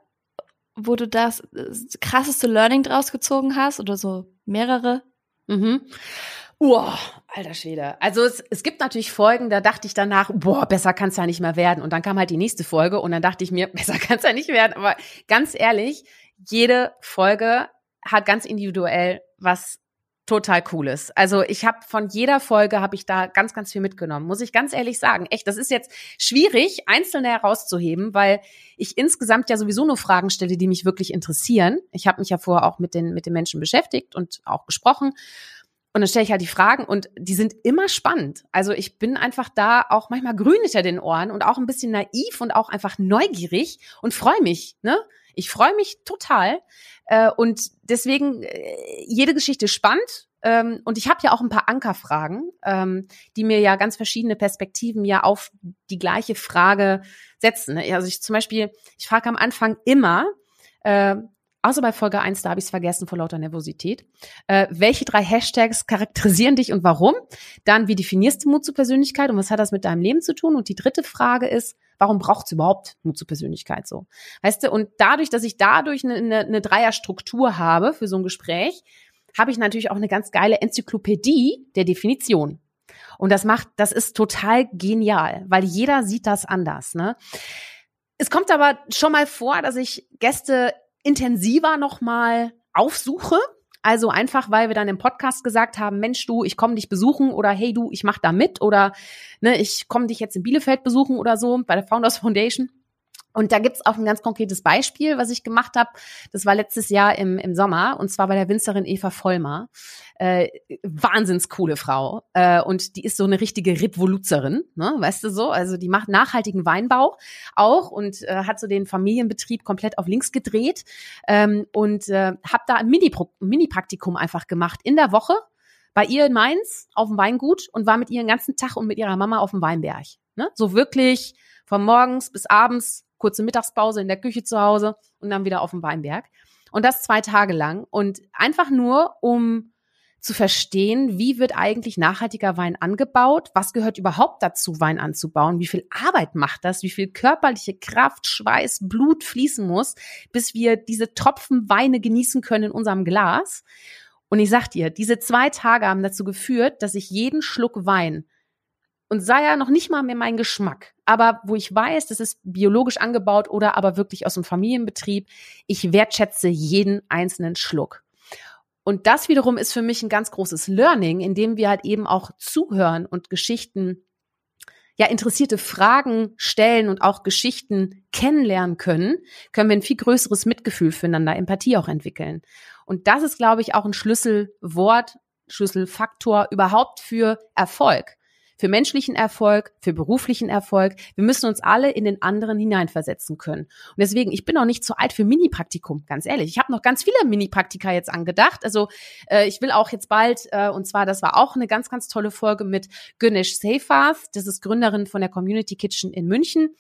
wo du das äh, krasseste Learning draus gezogen hast oder so mehrere? Mhm. Uah, alter Schwede. Also es, es gibt natürlich Folgen, da dachte ich danach, boah, besser kann es ja nicht mehr werden. Und dann kam halt die nächste Folge und dann dachte ich mir, besser kann es ja nicht werden. Aber ganz ehrlich, jede Folge hat ganz individuell was total cooles. Also ich habe von jeder Folge habe ich da ganz, ganz viel mitgenommen, muss ich ganz ehrlich sagen. Echt, das ist jetzt schwierig, einzelne herauszuheben, weil ich insgesamt ja sowieso nur Fragen stelle, die mich wirklich interessieren. Ich habe mich ja vorher auch mit den, mit den Menschen beschäftigt und auch gesprochen. Und dann stelle ich halt die Fragen und die sind immer spannend. Also ich bin einfach da auch manchmal grün hinter den Ohren und auch ein bisschen naiv und auch einfach neugierig und freue mich. Ne? Ich freue mich total. Äh, und deswegen äh, jede Geschichte spannend. Ähm, und ich habe ja auch ein paar Ankerfragen, ähm, die mir ja ganz verschiedene Perspektiven ja auf die gleiche Frage setzen. Ne? Also ich zum Beispiel, ich frage am Anfang immer, äh, außer bei Folge 1, da habe ich es vergessen vor lauter Nervosität. Äh, welche drei Hashtags charakterisieren dich und warum? Dann, wie definierst du Mut zur Persönlichkeit und was hat das mit deinem Leben zu tun? Und die dritte Frage ist, warum braucht es überhaupt Mut zur Persönlichkeit so? Weißt du, und dadurch, dass ich dadurch eine, eine, eine Dreierstruktur habe für so ein Gespräch, habe ich natürlich auch eine ganz geile Enzyklopädie der Definition. Und das macht, das ist total genial, weil jeder sieht das anders. Ne? Es kommt aber schon mal vor, dass ich Gäste intensiver nochmal aufsuche Also einfach, weil wir dann im Podcast gesagt haben, Mensch, du, ich komme dich besuchen oder hey du, ich mach da mit oder ne, ich komme dich jetzt in Bielefeld besuchen oder so bei der Founders Foundation. Und da gibt's auch ein ganz konkretes Beispiel, was ich gemacht habe. Das war letztes Jahr im, im Sommer und zwar bei der Winzerin Eva Vollmer. Äh, wahnsinns coole Frau. Äh, und die ist so eine richtige Revoluzerin, ne? weißt du so? Also die macht nachhaltigen Weinbau auch und äh, hat so den Familienbetrieb komplett auf links gedreht ähm, und äh, habe da ein Mini-Praktikum einfach gemacht in der Woche bei ihr in Mainz auf dem Weingut und war mit ihr den ganzen Tag und mit ihrer Mama auf dem Weinberg. Ne? So wirklich von morgens bis abends kurze Mittagspause in der Küche zu Hause und dann wieder auf dem Weinberg. Und das zwei Tage lang. Und einfach nur, um zu verstehen, wie wird eigentlich nachhaltiger Wein angebaut? Was gehört überhaupt dazu, Wein anzubauen? Wie viel Arbeit macht das? Wie viel körperliche Kraft, Schweiß, Blut fließen muss, bis wir diese Tropfen Weine genießen können in unserem Glas? Und ich sag dir, diese zwei Tage haben dazu geführt, dass ich jeden Schluck Wein und sei ja noch nicht mal mehr mein Geschmack, aber wo ich weiß, das ist biologisch angebaut oder aber wirklich aus dem Familienbetrieb, ich wertschätze jeden einzelnen Schluck. Und das wiederum ist für mich ein ganz großes Learning, in dem wir halt eben auch zuhören und Geschichten, ja, interessierte Fragen stellen und auch Geschichten kennenlernen können, können wir ein viel größeres Mitgefühl füreinander, Empathie auch entwickeln. Und das ist, glaube ich, auch ein Schlüsselwort, Schlüsselfaktor überhaupt für Erfolg für menschlichen Erfolg, für beruflichen Erfolg. Wir müssen uns alle in den anderen hineinversetzen können. Und deswegen, ich bin noch nicht zu alt für Mini-Praktikum, ganz ehrlich. Ich habe noch ganz viele Mini-Praktika jetzt angedacht. Also äh, ich will auch jetzt bald, äh, und zwar, das war auch eine ganz, ganz tolle Folge mit Günesh Seyfarth. Das ist Gründerin von der Community Kitchen in München.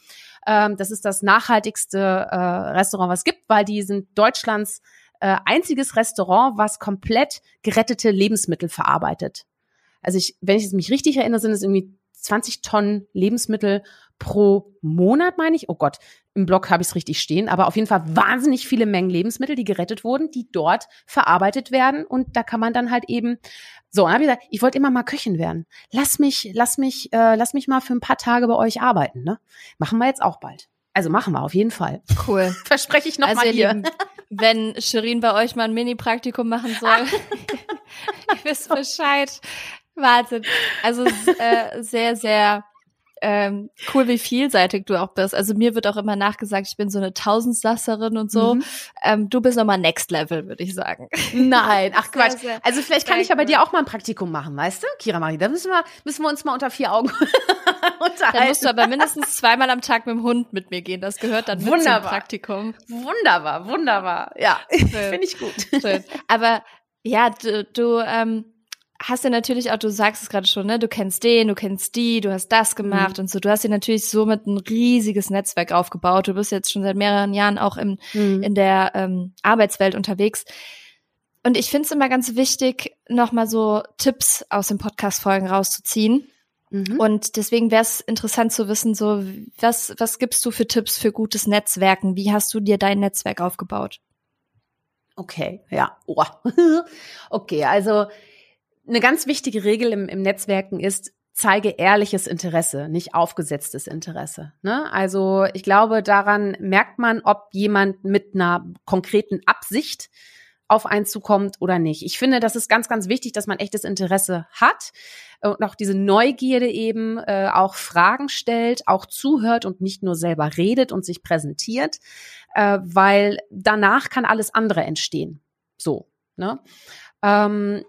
Ähm, das ist das nachhaltigste äh, Restaurant, was es gibt, weil die sind Deutschlands äh, einziges Restaurant, was komplett gerettete Lebensmittel verarbeitet also ich, wenn ich mich richtig erinnere, sind es irgendwie 20 Tonnen Lebensmittel pro Monat, meine ich. Oh Gott, im Blog habe ich es richtig stehen, aber auf jeden Fall wahnsinnig viele Mengen Lebensmittel, die gerettet wurden, die dort verarbeitet werden. Und da kann man dann halt eben so, dann habe ich gesagt, ich wollte immer mal Köchin werden. Lass mich, lass mich, äh, lass mich mal für ein paar Tage bei euch arbeiten. Ne? Machen wir jetzt auch bald. Also machen wir auf jeden Fall. Cool. Verspreche ich noch also mal hier. Lieben, wenn Shirin bei euch mal ein Mini-Praktikum machen soll, ihr wisst Bescheid. Wahnsinn. Also äh, sehr, sehr ähm, cool, wie vielseitig du auch bist. Also mir wird auch immer nachgesagt, ich bin so eine Tausendsasserin und so. Mhm. Ähm, du bist nochmal Next Level, würde ich sagen. Nein, ach Quatsch. Sehr, sehr also vielleicht kann ich ja bei dir auch mal ein Praktikum machen, weißt du, Kira Marie? Da müssen wir, müssen wir uns mal unter vier Augen unterhalten. Dann musst du aber mindestens zweimal am Tag mit dem Hund mit mir gehen. Das gehört dann wunderbar. mit zum Praktikum. Wunderbar, wunderbar. Ja, finde ich gut. Schön. Aber ja, du, du ähm, hast ja natürlich auch, du sagst es gerade schon, ne, du kennst den, du kennst die, du hast das gemacht mhm. und so. Du hast dir natürlich somit ein riesiges Netzwerk aufgebaut. Du bist jetzt schon seit mehreren Jahren auch im, mhm. in der ähm, Arbeitswelt unterwegs. Und ich finde es immer ganz wichtig, nochmal so Tipps aus den Podcast-Folgen rauszuziehen. Mhm. Und deswegen wäre es interessant zu wissen, so, was, was gibst du für Tipps für gutes Netzwerken? Wie hast du dir dein Netzwerk aufgebaut? Okay, ja. Oh. okay, also eine ganz wichtige Regel im, im Netzwerken ist, zeige ehrliches Interesse, nicht aufgesetztes Interesse. Ne? Also ich glaube, daran merkt man, ob jemand mit einer konkreten Absicht auf einen zukommt oder nicht. Ich finde, das ist ganz, ganz wichtig, dass man echtes Interesse hat und auch diese Neugierde eben äh, auch Fragen stellt, auch zuhört und nicht nur selber redet und sich präsentiert, äh, weil danach kann alles andere entstehen. So. Ne? Ähm,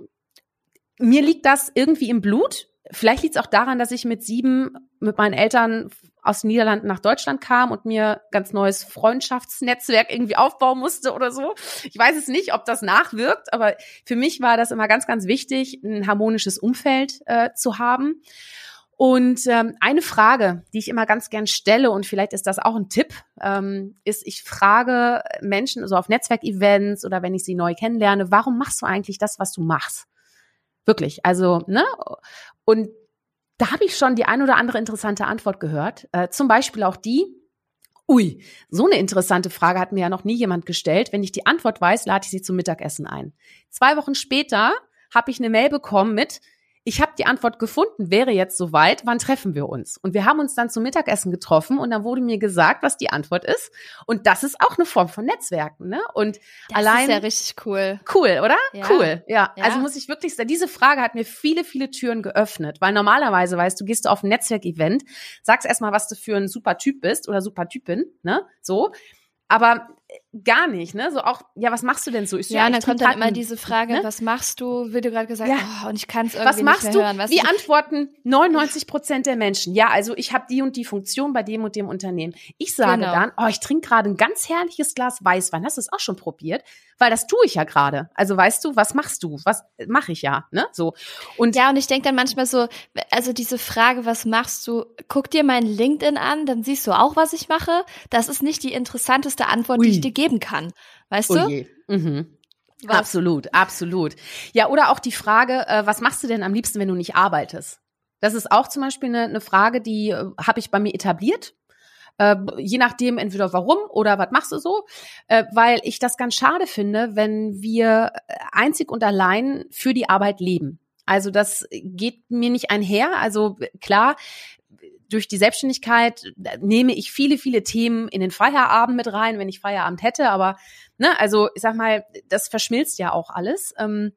mir liegt das irgendwie im Blut. Vielleicht liegt es auch daran, dass ich mit sieben mit meinen Eltern aus den Niederlanden nach Deutschland kam und mir ganz neues Freundschaftsnetzwerk irgendwie aufbauen musste oder so. Ich weiß es nicht, ob das nachwirkt, aber für mich war das immer ganz, ganz wichtig, ein harmonisches Umfeld äh, zu haben. Und ähm, eine Frage, die ich immer ganz gern stelle, und vielleicht ist das auch ein Tipp, ähm, ist, ich frage Menschen, so auf Netzwerkevents oder wenn ich sie neu kennenlerne, warum machst du eigentlich das, was du machst? Wirklich. Also, ne? Und da habe ich schon die ein oder andere interessante Antwort gehört. Äh, zum Beispiel auch die, ui, so eine interessante Frage hat mir ja noch nie jemand gestellt. Wenn ich die Antwort weiß, lade ich sie zum Mittagessen ein. Zwei Wochen später habe ich eine Mail bekommen mit, ich habe die Antwort gefunden, wäre jetzt soweit, wann treffen wir uns? Und wir haben uns dann zum Mittagessen getroffen und dann wurde mir gesagt, was die Antwort ist. Und das ist auch eine Form von Netzwerken, ne? Und das allein. ist ja richtig cool. Cool, oder? Ja. Cool, ja. Ja. Also muss ich wirklich sagen, diese Frage hat mir viele, viele Türen geöffnet. Weil normalerweise, weißt du, gehst du auf ein Netzwerkevent, sagst erstmal, was du für ein super Typ bist oder super Typin, ne? So. Aber gar nicht, ne? So auch, ja, was machst du denn so? Ich so, Ja, und dann ich kommt trinke dann immer diese Frage, ne? was machst du, wie du gerade gesagt Ja. oh, und ich kann es irgendwie Was machst nicht du? mehr hören. Weißt Wie du? antworten 99 Prozent der Menschen? Ja, also ich habe die und die Funktion bei dem und dem Unternehmen. Ich sage Genau. dann, oh, ich trinke gerade ein ganz herrliches Glas Weißwein. Hast du es auch schon probiert? Weil das tue ich ja gerade. Also weißt du, was machst du? Was mache ich ja? Ne? So. Und Ja, und ich denke dann manchmal so, also diese Frage, was machst du, guck dir mein LinkedIn an, dann siehst du auch, was ich mache. Das ist nicht die interessanteste Antwort, die Ui. Ich dir geben kann. Weißt oh du? Mhm. Was? Absolut, absolut. Ja, oder auch die Frage, äh, was machst du denn am liebsten, wenn du nicht arbeitest? Das ist auch zum Beispiel eine, eine Frage, die äh, habe ich bei mir etabliert. Äh, je nachdem, entweder warum oder was machst du so, äh, weil ich das ganz schade finde, wenn wir äh, einzig und allein für die Arbeit leben. Also das geht mir nicht einher. Also klar, durch die Selbstständigkeit äh, nehme ich viele, viele Themen in den Feierabend mit rein, wenn ich Feierabend hätte. Aber ne, also ich sag mal, das verschmilzt ja auch alles. Ähm,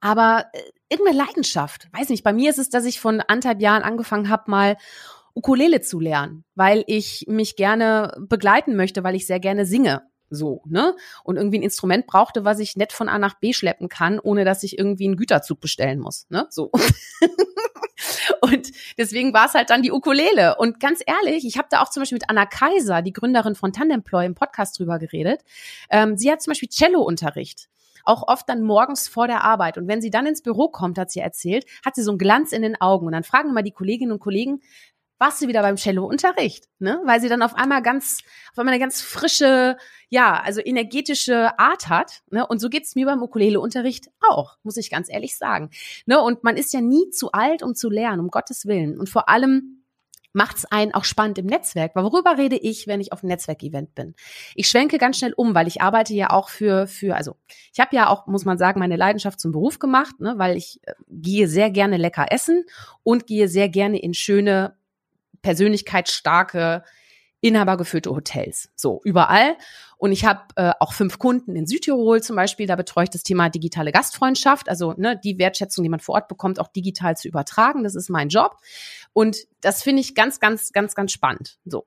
aber äh, irgendeine Leidenschaft, weiß nicht. Bei mir ist es, dass ich von anderthalb Jahren angefangen habe, mal Ukulele zu lernen, weil ich mich gerne begleiten möchte, weil ich sehr gerne singe. So, ne? Und irgendwie ein Instrument brauchte, was ich nett von A nach B schleppen kann, ohne dass ich irgendwie einen Güterzug bestellen muss, ne? So. Und deswegen war es halt dann die Ukulele. Und ganz ehrlich, ich habe da auch zum Beispiel mit Anna Kaiser, die Gründerin von Tandemploy, im Podcast drüber geredet. Ähm, sie hat zum Beispiel Cello-Unterricht. Auch oft dann morgens vor der Arbeit. Und wenn sie dann ins Büro kommt, hat sie erzählt, hat sie so einen Glanz in den Augen. Und dann fragen immer die Kolleginnen und Kollegen, warst du wieder beim Cello-Unterricht? Ne? Weil sie dann auf einmal ganz, auf einmal eine ganz frische, ja, also energetische Art hat. Ne? Und so geht's mir beim Ukulele-Unterricht auch, muss ich ganz ehrlich sagen. Ne? Und man ist ja nie zu alt, um zu lernen, um Gottes Willen. Und vor allem macht's einen auch spannend im Netzwerk. Weil worüber rede ich, wenn ich auf einem Netzwerkevent bin? Ich schwenke ganz schnell um, weil ich arbeite ja auch für, für, also ich habe ja auch, muss man sagen, meine Leidenschaft zum Beruf gemacht, ne? weil ich äh, gehe sehr gerne lecker essen und gehe sehr gerne in schöne persönlichkeitsstarke, inhabergeführte Hotels. So, überall. Und ich habe äh, auch fünf Kunden in Südtirol zum Beispiel. Da betreue ich das Thema digitale Gastfreundschaft. Also ne, die Wertschätzung, die man vor Ort bekommt, auch digital zu übertragen. Das ist mein Job. Und das finde ich ganz, ganz, ganz, ganz spannend. So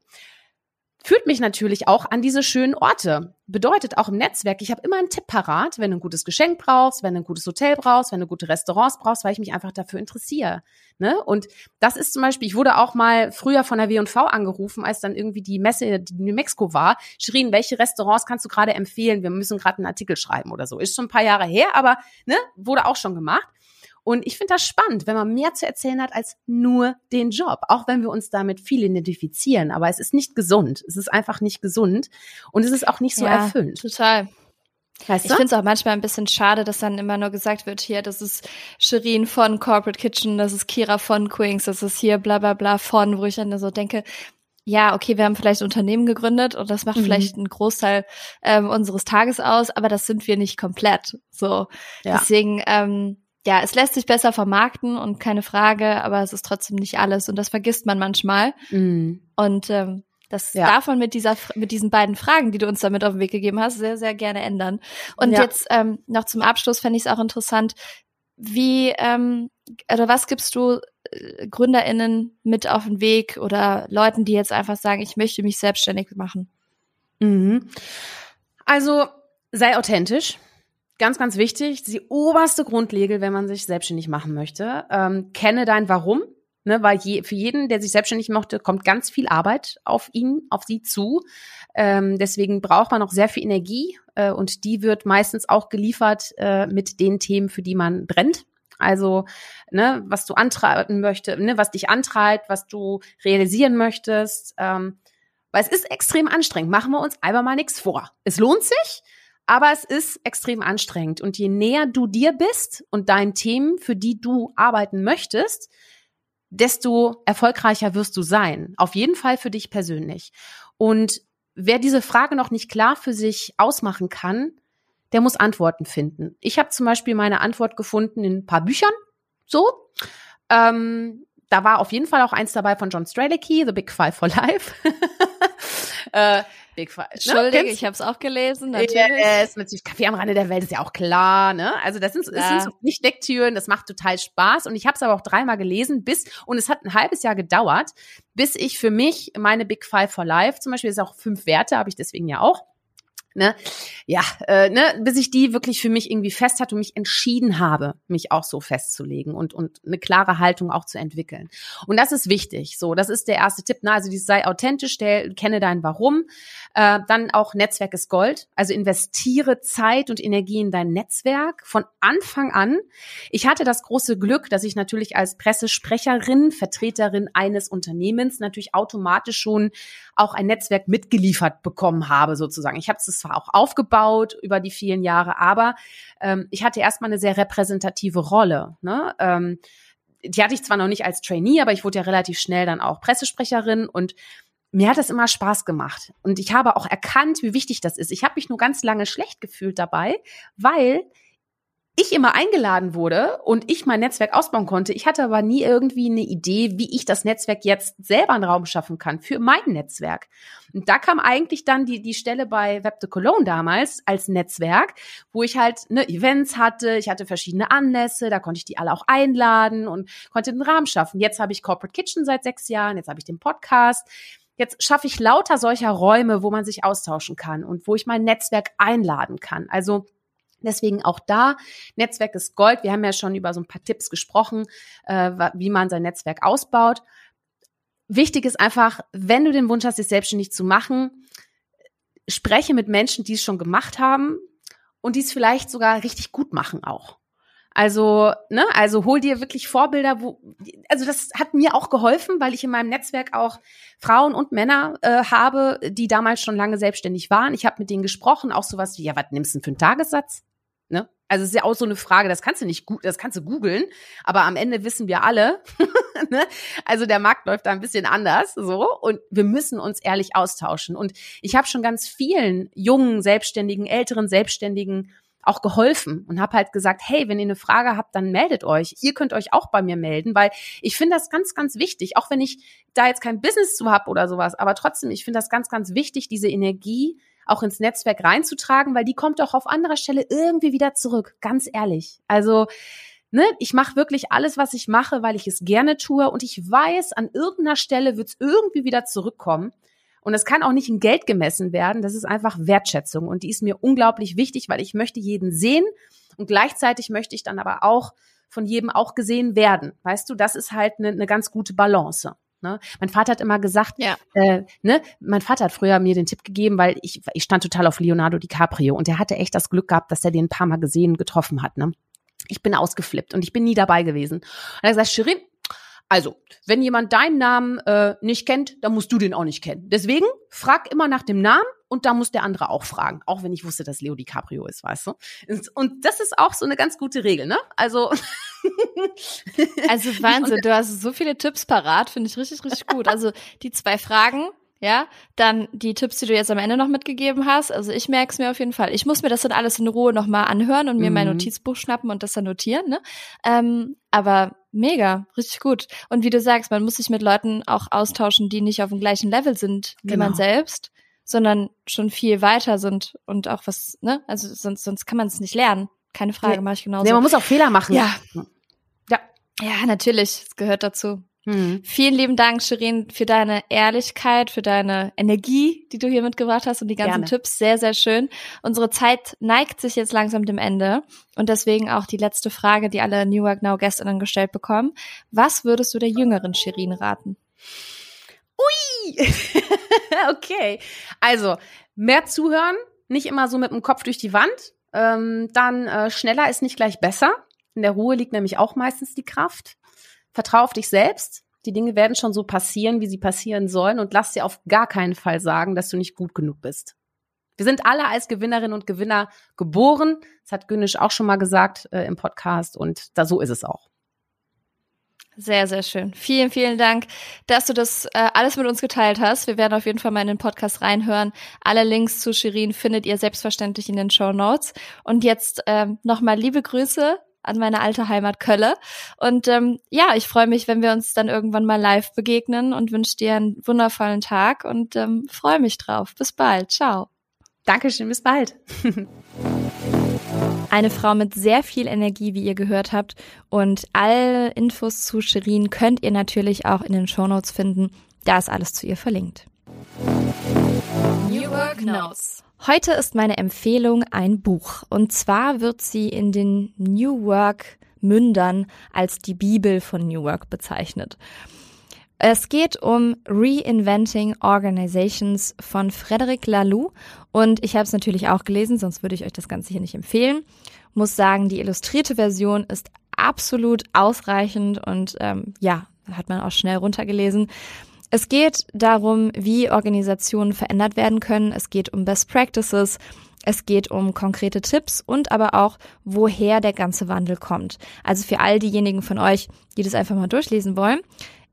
führt mich natürlich auch an diese schönen Orte. Bedeutet auch im Netzwerk, ich habe immer einen Tipp parat, wenn du ein gutes Geschenk brauchst, wenn du ein gutes Hotel brauchst, wenn du gute Restaurants brauchst, weil ich mich einfach dafür interessiere. Ne? Und das ist zum Beispiel, ich wurde auch mal früher von der W&V angerufen, als dann irgendwie die Messe in New Mexico war. Shirin, welche Restaurants kannst du gerade empfehlen? Wir müssen gerade einen Artikel schreiben oder so. Ist schon ein paar Jahre her, aber ne, wurde auch schon gemacht. Und ich finde das spannend, wenn man mehr zu erzählen hat als nur den Job. Auch wenn wir uns damit viel identifizieren. Aber es ist nicht gesund. Es ist einfach nicht gesund. Und es ist auch nicht so ja, erfüllend. Total. Weißt Ich du? finde es auch manchmal ein bisschen schade, dass dann immer nur gesagt wird, hier, das ist Shirin von Corporate Kitchen, das ist Kira von Queens, das ist hier bla bla bla von, wo ich dann so denke, ja, okay, wir haben vielleicht ein Unternehmen gegründet und das macht Mhm. vielleicht einen Großteil ähm, unseres Tages aus, aber das sind wir nicht komplett. So. Ja. Deswegen, ähm, ja, es lässt sich besser vermarkten und keine Frage, aber es ist trotzdem nicht alles und das vergisst man manchmal. Mhm. Und ähm, das Ja. darf man mit dieser mit diesen beiden Fragen, die du uns damit auf den Weg gegeben hast, sehr sehr gerne ändern. Und Ja. jetzt ähm, noch zum Abschluss fände ich es auch interessant, wie ähm, oder was gibst du äh, GründerInnen mit auf den Weg oder Leuten, die jetzt einfach sagen, ich möchte mich selbstständig machen? Mhm. Also sei authentisch. Ganz, ganz wichtig. Die oberste Grundregel, wenn man sich selbstständig machen möchte. Ähm, kenne dein Warum. Ne, weil je, für jeden, der sich selbstständig mochte, kommt ganz viel Arbeit auf ihn, auf sie zu. Ähm, deswegen braucht man auch sehr viel Energie äh, und die wird meistens auch geliefert äh, mit den Themen, für die man brennt. Also, ne, was du antreiben möchtest, ne, was dich antreibt, was du realisieren möchtest. Ähm, weil es ist extrem anstrengend. Machen wir uns einfach mal nichts vor. Es lohnt sich, aber es ist extrem anstrengend. Und je näher du dir bist und deinen Themen, für die du arbeiten möchtest, desto erfolgreicher wirst du sein. Auf jeden Fall für dich persönlich. Und wer diese Frage noch nicht klar für sich ausmachen kann, der muss Antworten finden. Ich habe zum Beispiel meine Antwort gefunden in ein paar Büchern, so. Ähm, da war auf jeden Fall auch eins dabei von John Strelicky, The Big Five for Life. äh, Big Five. Ne? Entschuldige, ich habe es auch gelesen, natürlich. Yes, mit Kaffee am Rande der Welt ist ja auch klar, ne? Also das sind, das sind nicht Lecktüren, das macht total Spaß und ich habe es aber auch dreimal gelesen, bis und es hat ein halbes Jahr gedauert, bis ich für mich meine Big Five for Life, zum Beispiel ist auch fünf Werte, habe ich deswegen ja auch ne, ja, äh, ne, bis ich die wirklich für mich irgendwie fest hatte und mich entschieden habe, mich auch so festzulegen und und eine klare Haltung auch zu entwickeln. Und das ist wichtig. So, das ist der erste Tipp. Ne? Also dieses sei authentisch, stell, kenne dein Warum. Äh, dann auch Netzwerk ist Gold. Also investiere Zeit und Energie in dein Netzwerk von Anfang an. Ich hatte das große Glück, dass ich natürlich als Pressesprecherin, Vertreterin eines Unternehmens natürlich automatisch schon auch ein Netzwerk mitgeliefert bekommen habe, sozusagen. Ich habe es zwar auch aufgebaut über die vielen Jahre, aber ähm, ich hatte erstmal eine sehr repräsentative Rolle. Ne? Ähm, die hatte ich zwar noch nicht als Trainee, aber ich wurde ja relativ schnell dann auch Pressesprecherin und mir hat das immer Spaß gemacht. Und ich habe auch erkannt, wie wichtig das ist. Ich habe mich nur ganz lange schlecht gefühlt dabei, weil ich immer eingeladen wurde und ich mein Netzwerk ausbauen konnte. Ich hatte aber nie irgendwie eine Idee, wie ich das Netzwerk jetzt selber einen Raum schaffen kann für mein Netzwerk. Und da kam eigentlich dann die, die Stelle bei Web de Cologne damals als Netzwerk, wo ich halt ne, Events hatte, ich hatte verschiedene Anlässe, da konnte ich die alle auch einladen und konnte den Rahmen schaffen. Jetzt habe ich Corporate Kitchen seit sechs Jahren, jetzt habe ich den Podcast. Jetzt schaffe ich lauter solcher Räume, wo man sich austauschen kann und wo ich mein Netzwerk einladen kann. Also Deswegen auch da, Netzwerk ist Gold. Wir haben ja schon über so ein paar Tipps gesprochen, äh, wie man sein Netzwerk ausbaut. Wichtig ist einfach, wenn du den Wunsch hast, dich selbstständig zu machen, spreche mit Menschen, die es schon gemacht haben und die es vielleicht sogar richtig gut machen auch. Also, ne, also hol dir wirklich Vorbilder, wo, also das hat mir auch geholfen, weil ich in meinem Netzwerk auch Frauen und Männer äh, habe, die damals schon lange selbstständig waren. Ich habe mit denen gesprochen, auch sowas wie, ja, was nimmst du denn für einen Tagessatz? Also es ist ja auch so eine Frage, das kannst du nicht, das kannst du googeln, aber am Ende wissen wir alle, ne? also der Markt läuft da ein bisschen anders, so und wir müssen uns ehrlich austauschen. Und ich habe schon ganz vielen jungen Selbstständigen, älteren Selbstständigen auch geholfen und habe halt gesagt, hey, wenn ihr eine Frage habt, dann meldet euch. Ihr könnt euch auch bei mir melden, weil ich finde das ganz, ganz wichtig, auch wenn ich da jetzt kein Business zu habe oder sowas, aber trotzdem, ich finde das ganz, ganz wichtig, diese Energie auch ins Netzwerk reinzutragen, weil die kommt doch auf anderer Stelle irgendwie wieder zurück, ganz ehrlich. Also Ne, ich mache wirklich alles, was ich mache, weil ich es gerne tue und ich weiß, an irgendeiner Stelle wird es irgendwie wieder zurückkommen. Und es kann auch nicht in Geld gemessen werden. Das ist einfach Wertschätzung. Und die ist mir unglaublich wichtig, weil ich möchte jeden sehen. Und gleichzeitig möchte ich dann aber auch von jedem auch gesehen werden. Weißt du, das ist halt eine, eine ganz gute Balance. Ne? Mein Vater hat immer gesagt, ja. äh, ne, mein Vater hat früher mir den Tipp gegeben, weil ich, ich stand total auf Leonardo DiCaprio und er hatte echt das Glück gehabt, dass er den ein paar Mal gesehen, getroffen hat. Ne? Ich bin ausgeflippt und ich bin nie dabei gewesen. Und er hat gesagt, Shirin, also, wenn jemand deinen Namen äh, nicht kennt, dann musst du den auch nicht kennen. Deswegen frag immer nach dem Namen und da muss der andere auch fragen. Auch wenn ich wusste, dass Leo DiCaprio ist, weißt du? Und das ist auch so eine ganz gute Regel, ne? Also. also Wahnsinn, du hast so viele Tipps parat, finde ich richtig, richtig gut. Also die zwei Fragen, ja, dann die Tipps, die du jetzt am Ende noch mitgegeben hast. Also ich merke es mir auf jeden Fall. Ich muss mir das dann alles in Ruhe nochmal anhören und mir mhm. mein Notizbuch schnappen und das dann notieren. Ne? Ähm, aber mega, richtig gut. Und wie du sagst, man muss sich mit Leuten auch austauschen, die nicht auf dem gleichen Level sind wie genau. man selbst, sondern schon viel weiter sind und auch was, ne? Also sonst, sonst kann man es nicht lernen. Keine Frage, nee. mache ich genauso. Nee, man muss auch Fehler machen. Ja. Ja, natürlich. Es gehört dazu. Hm. Vielen lieben Dank, Shirin, für deine Ehrlichkeit, für deine Energie, die du hier mitgebracht hast und die ganzen Gerne. Tipps. Sehr, sehr schön. Unsere Zeit neigt sich jetzt langsam dem Ende und deswegen auch die letzte Frage, die alle New Work Now Gästinnen gestellt bekommen. Was würdest du der jüngeren Shirin raten? Ui! okay. Also, mehr zuhören, nicht immer so mit dem Kopf durch die Wand. Ähm, dann äh, schneller ist nicht gleich besser. In der Ruhe liegt nämlich auch meistens die Kraft. Vertrau auf dich selbst. Die Dinge werden schon so passieren, wie sie passieren sollen und lass dir auf gar keinen Fall sagen, dass du nicht gut genug bist. Wir sind alle als Gewinnerinnen und Gewinner geboren. Das hat Günnisch auch schon mal gesagt äh, im Podcast und da so ist es auch. Sehr, sehr schön. Vielen, vielen Dank, dass du das äh, alles mit uns geteilt hast. Wir werden auf jeden Fall mal in den Podcast reinhören. Alle Links zu Shirin findet ihr selbstverständlich in den Show Notes. Und jetzt ähm, nochmal liebe Grüße an meine alte Heimat Kölle. Und ähm, ja, ich freue mich, wenn wir uns dann irgendwann mal live begegnen und wünsche dir einen wundervollen Tag und ähm, freue mich drauf. Bis bald. Ciao. Dankeschön, bis bald. Eine Frau mit sehr viel Energie, wie ihr gehört habt. Und alle Infos zu Shirin könnt ihr natürlich auch in den Shownotes finden. Da ist alles zu ihr verlinkt. New Work Notes. Heute ist meine Empfehlung ein Buch. Und zwar wird sie in den New Work Mündern als die Bibel von New Work bezeichnet. Es geht um Reinventing Organizations von Frederic Laloux und ich habe es natürlich auch gelesen, sonst würde ich euch das Ganze hier nicht empfehlen. Muss sagen, die illustrierte Version ist absolut ausreichend und ähm, ja, hat man auch schnell runtergelesen. Es geht darum, wie Organisationen verändert werden können. Es geht um Best Practices. Es geht um konkrete Tipps und aber auch, woher der ganze Wandel kommt. Also für all diejenigen von euch, die das einfach mal durchlesen wollen.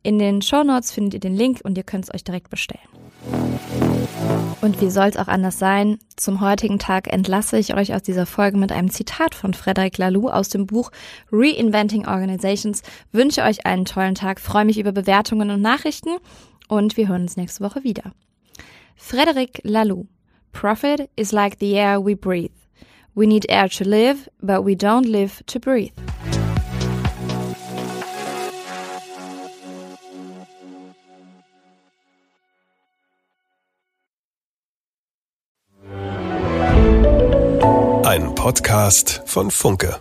In den Show Notes findet ihr den Link und ihr könnt es euch direkt bestellen. Und wie soll es auch anders sein? Zum heutigen Tag entlasse ich euch aus dieser Folge mit einem Zitat von Frederic Laloux aus dem Buch Reinventing Organizations. Wünsche euch einen tollen Tag, freue mich über Bewertungen und Nachrichten und wir hören uns nächste Woche wieder. Frederic Laloux. Profit is like the air we breathe. We need air to live, but we don't live to breathe. Ein Podcast von Funke.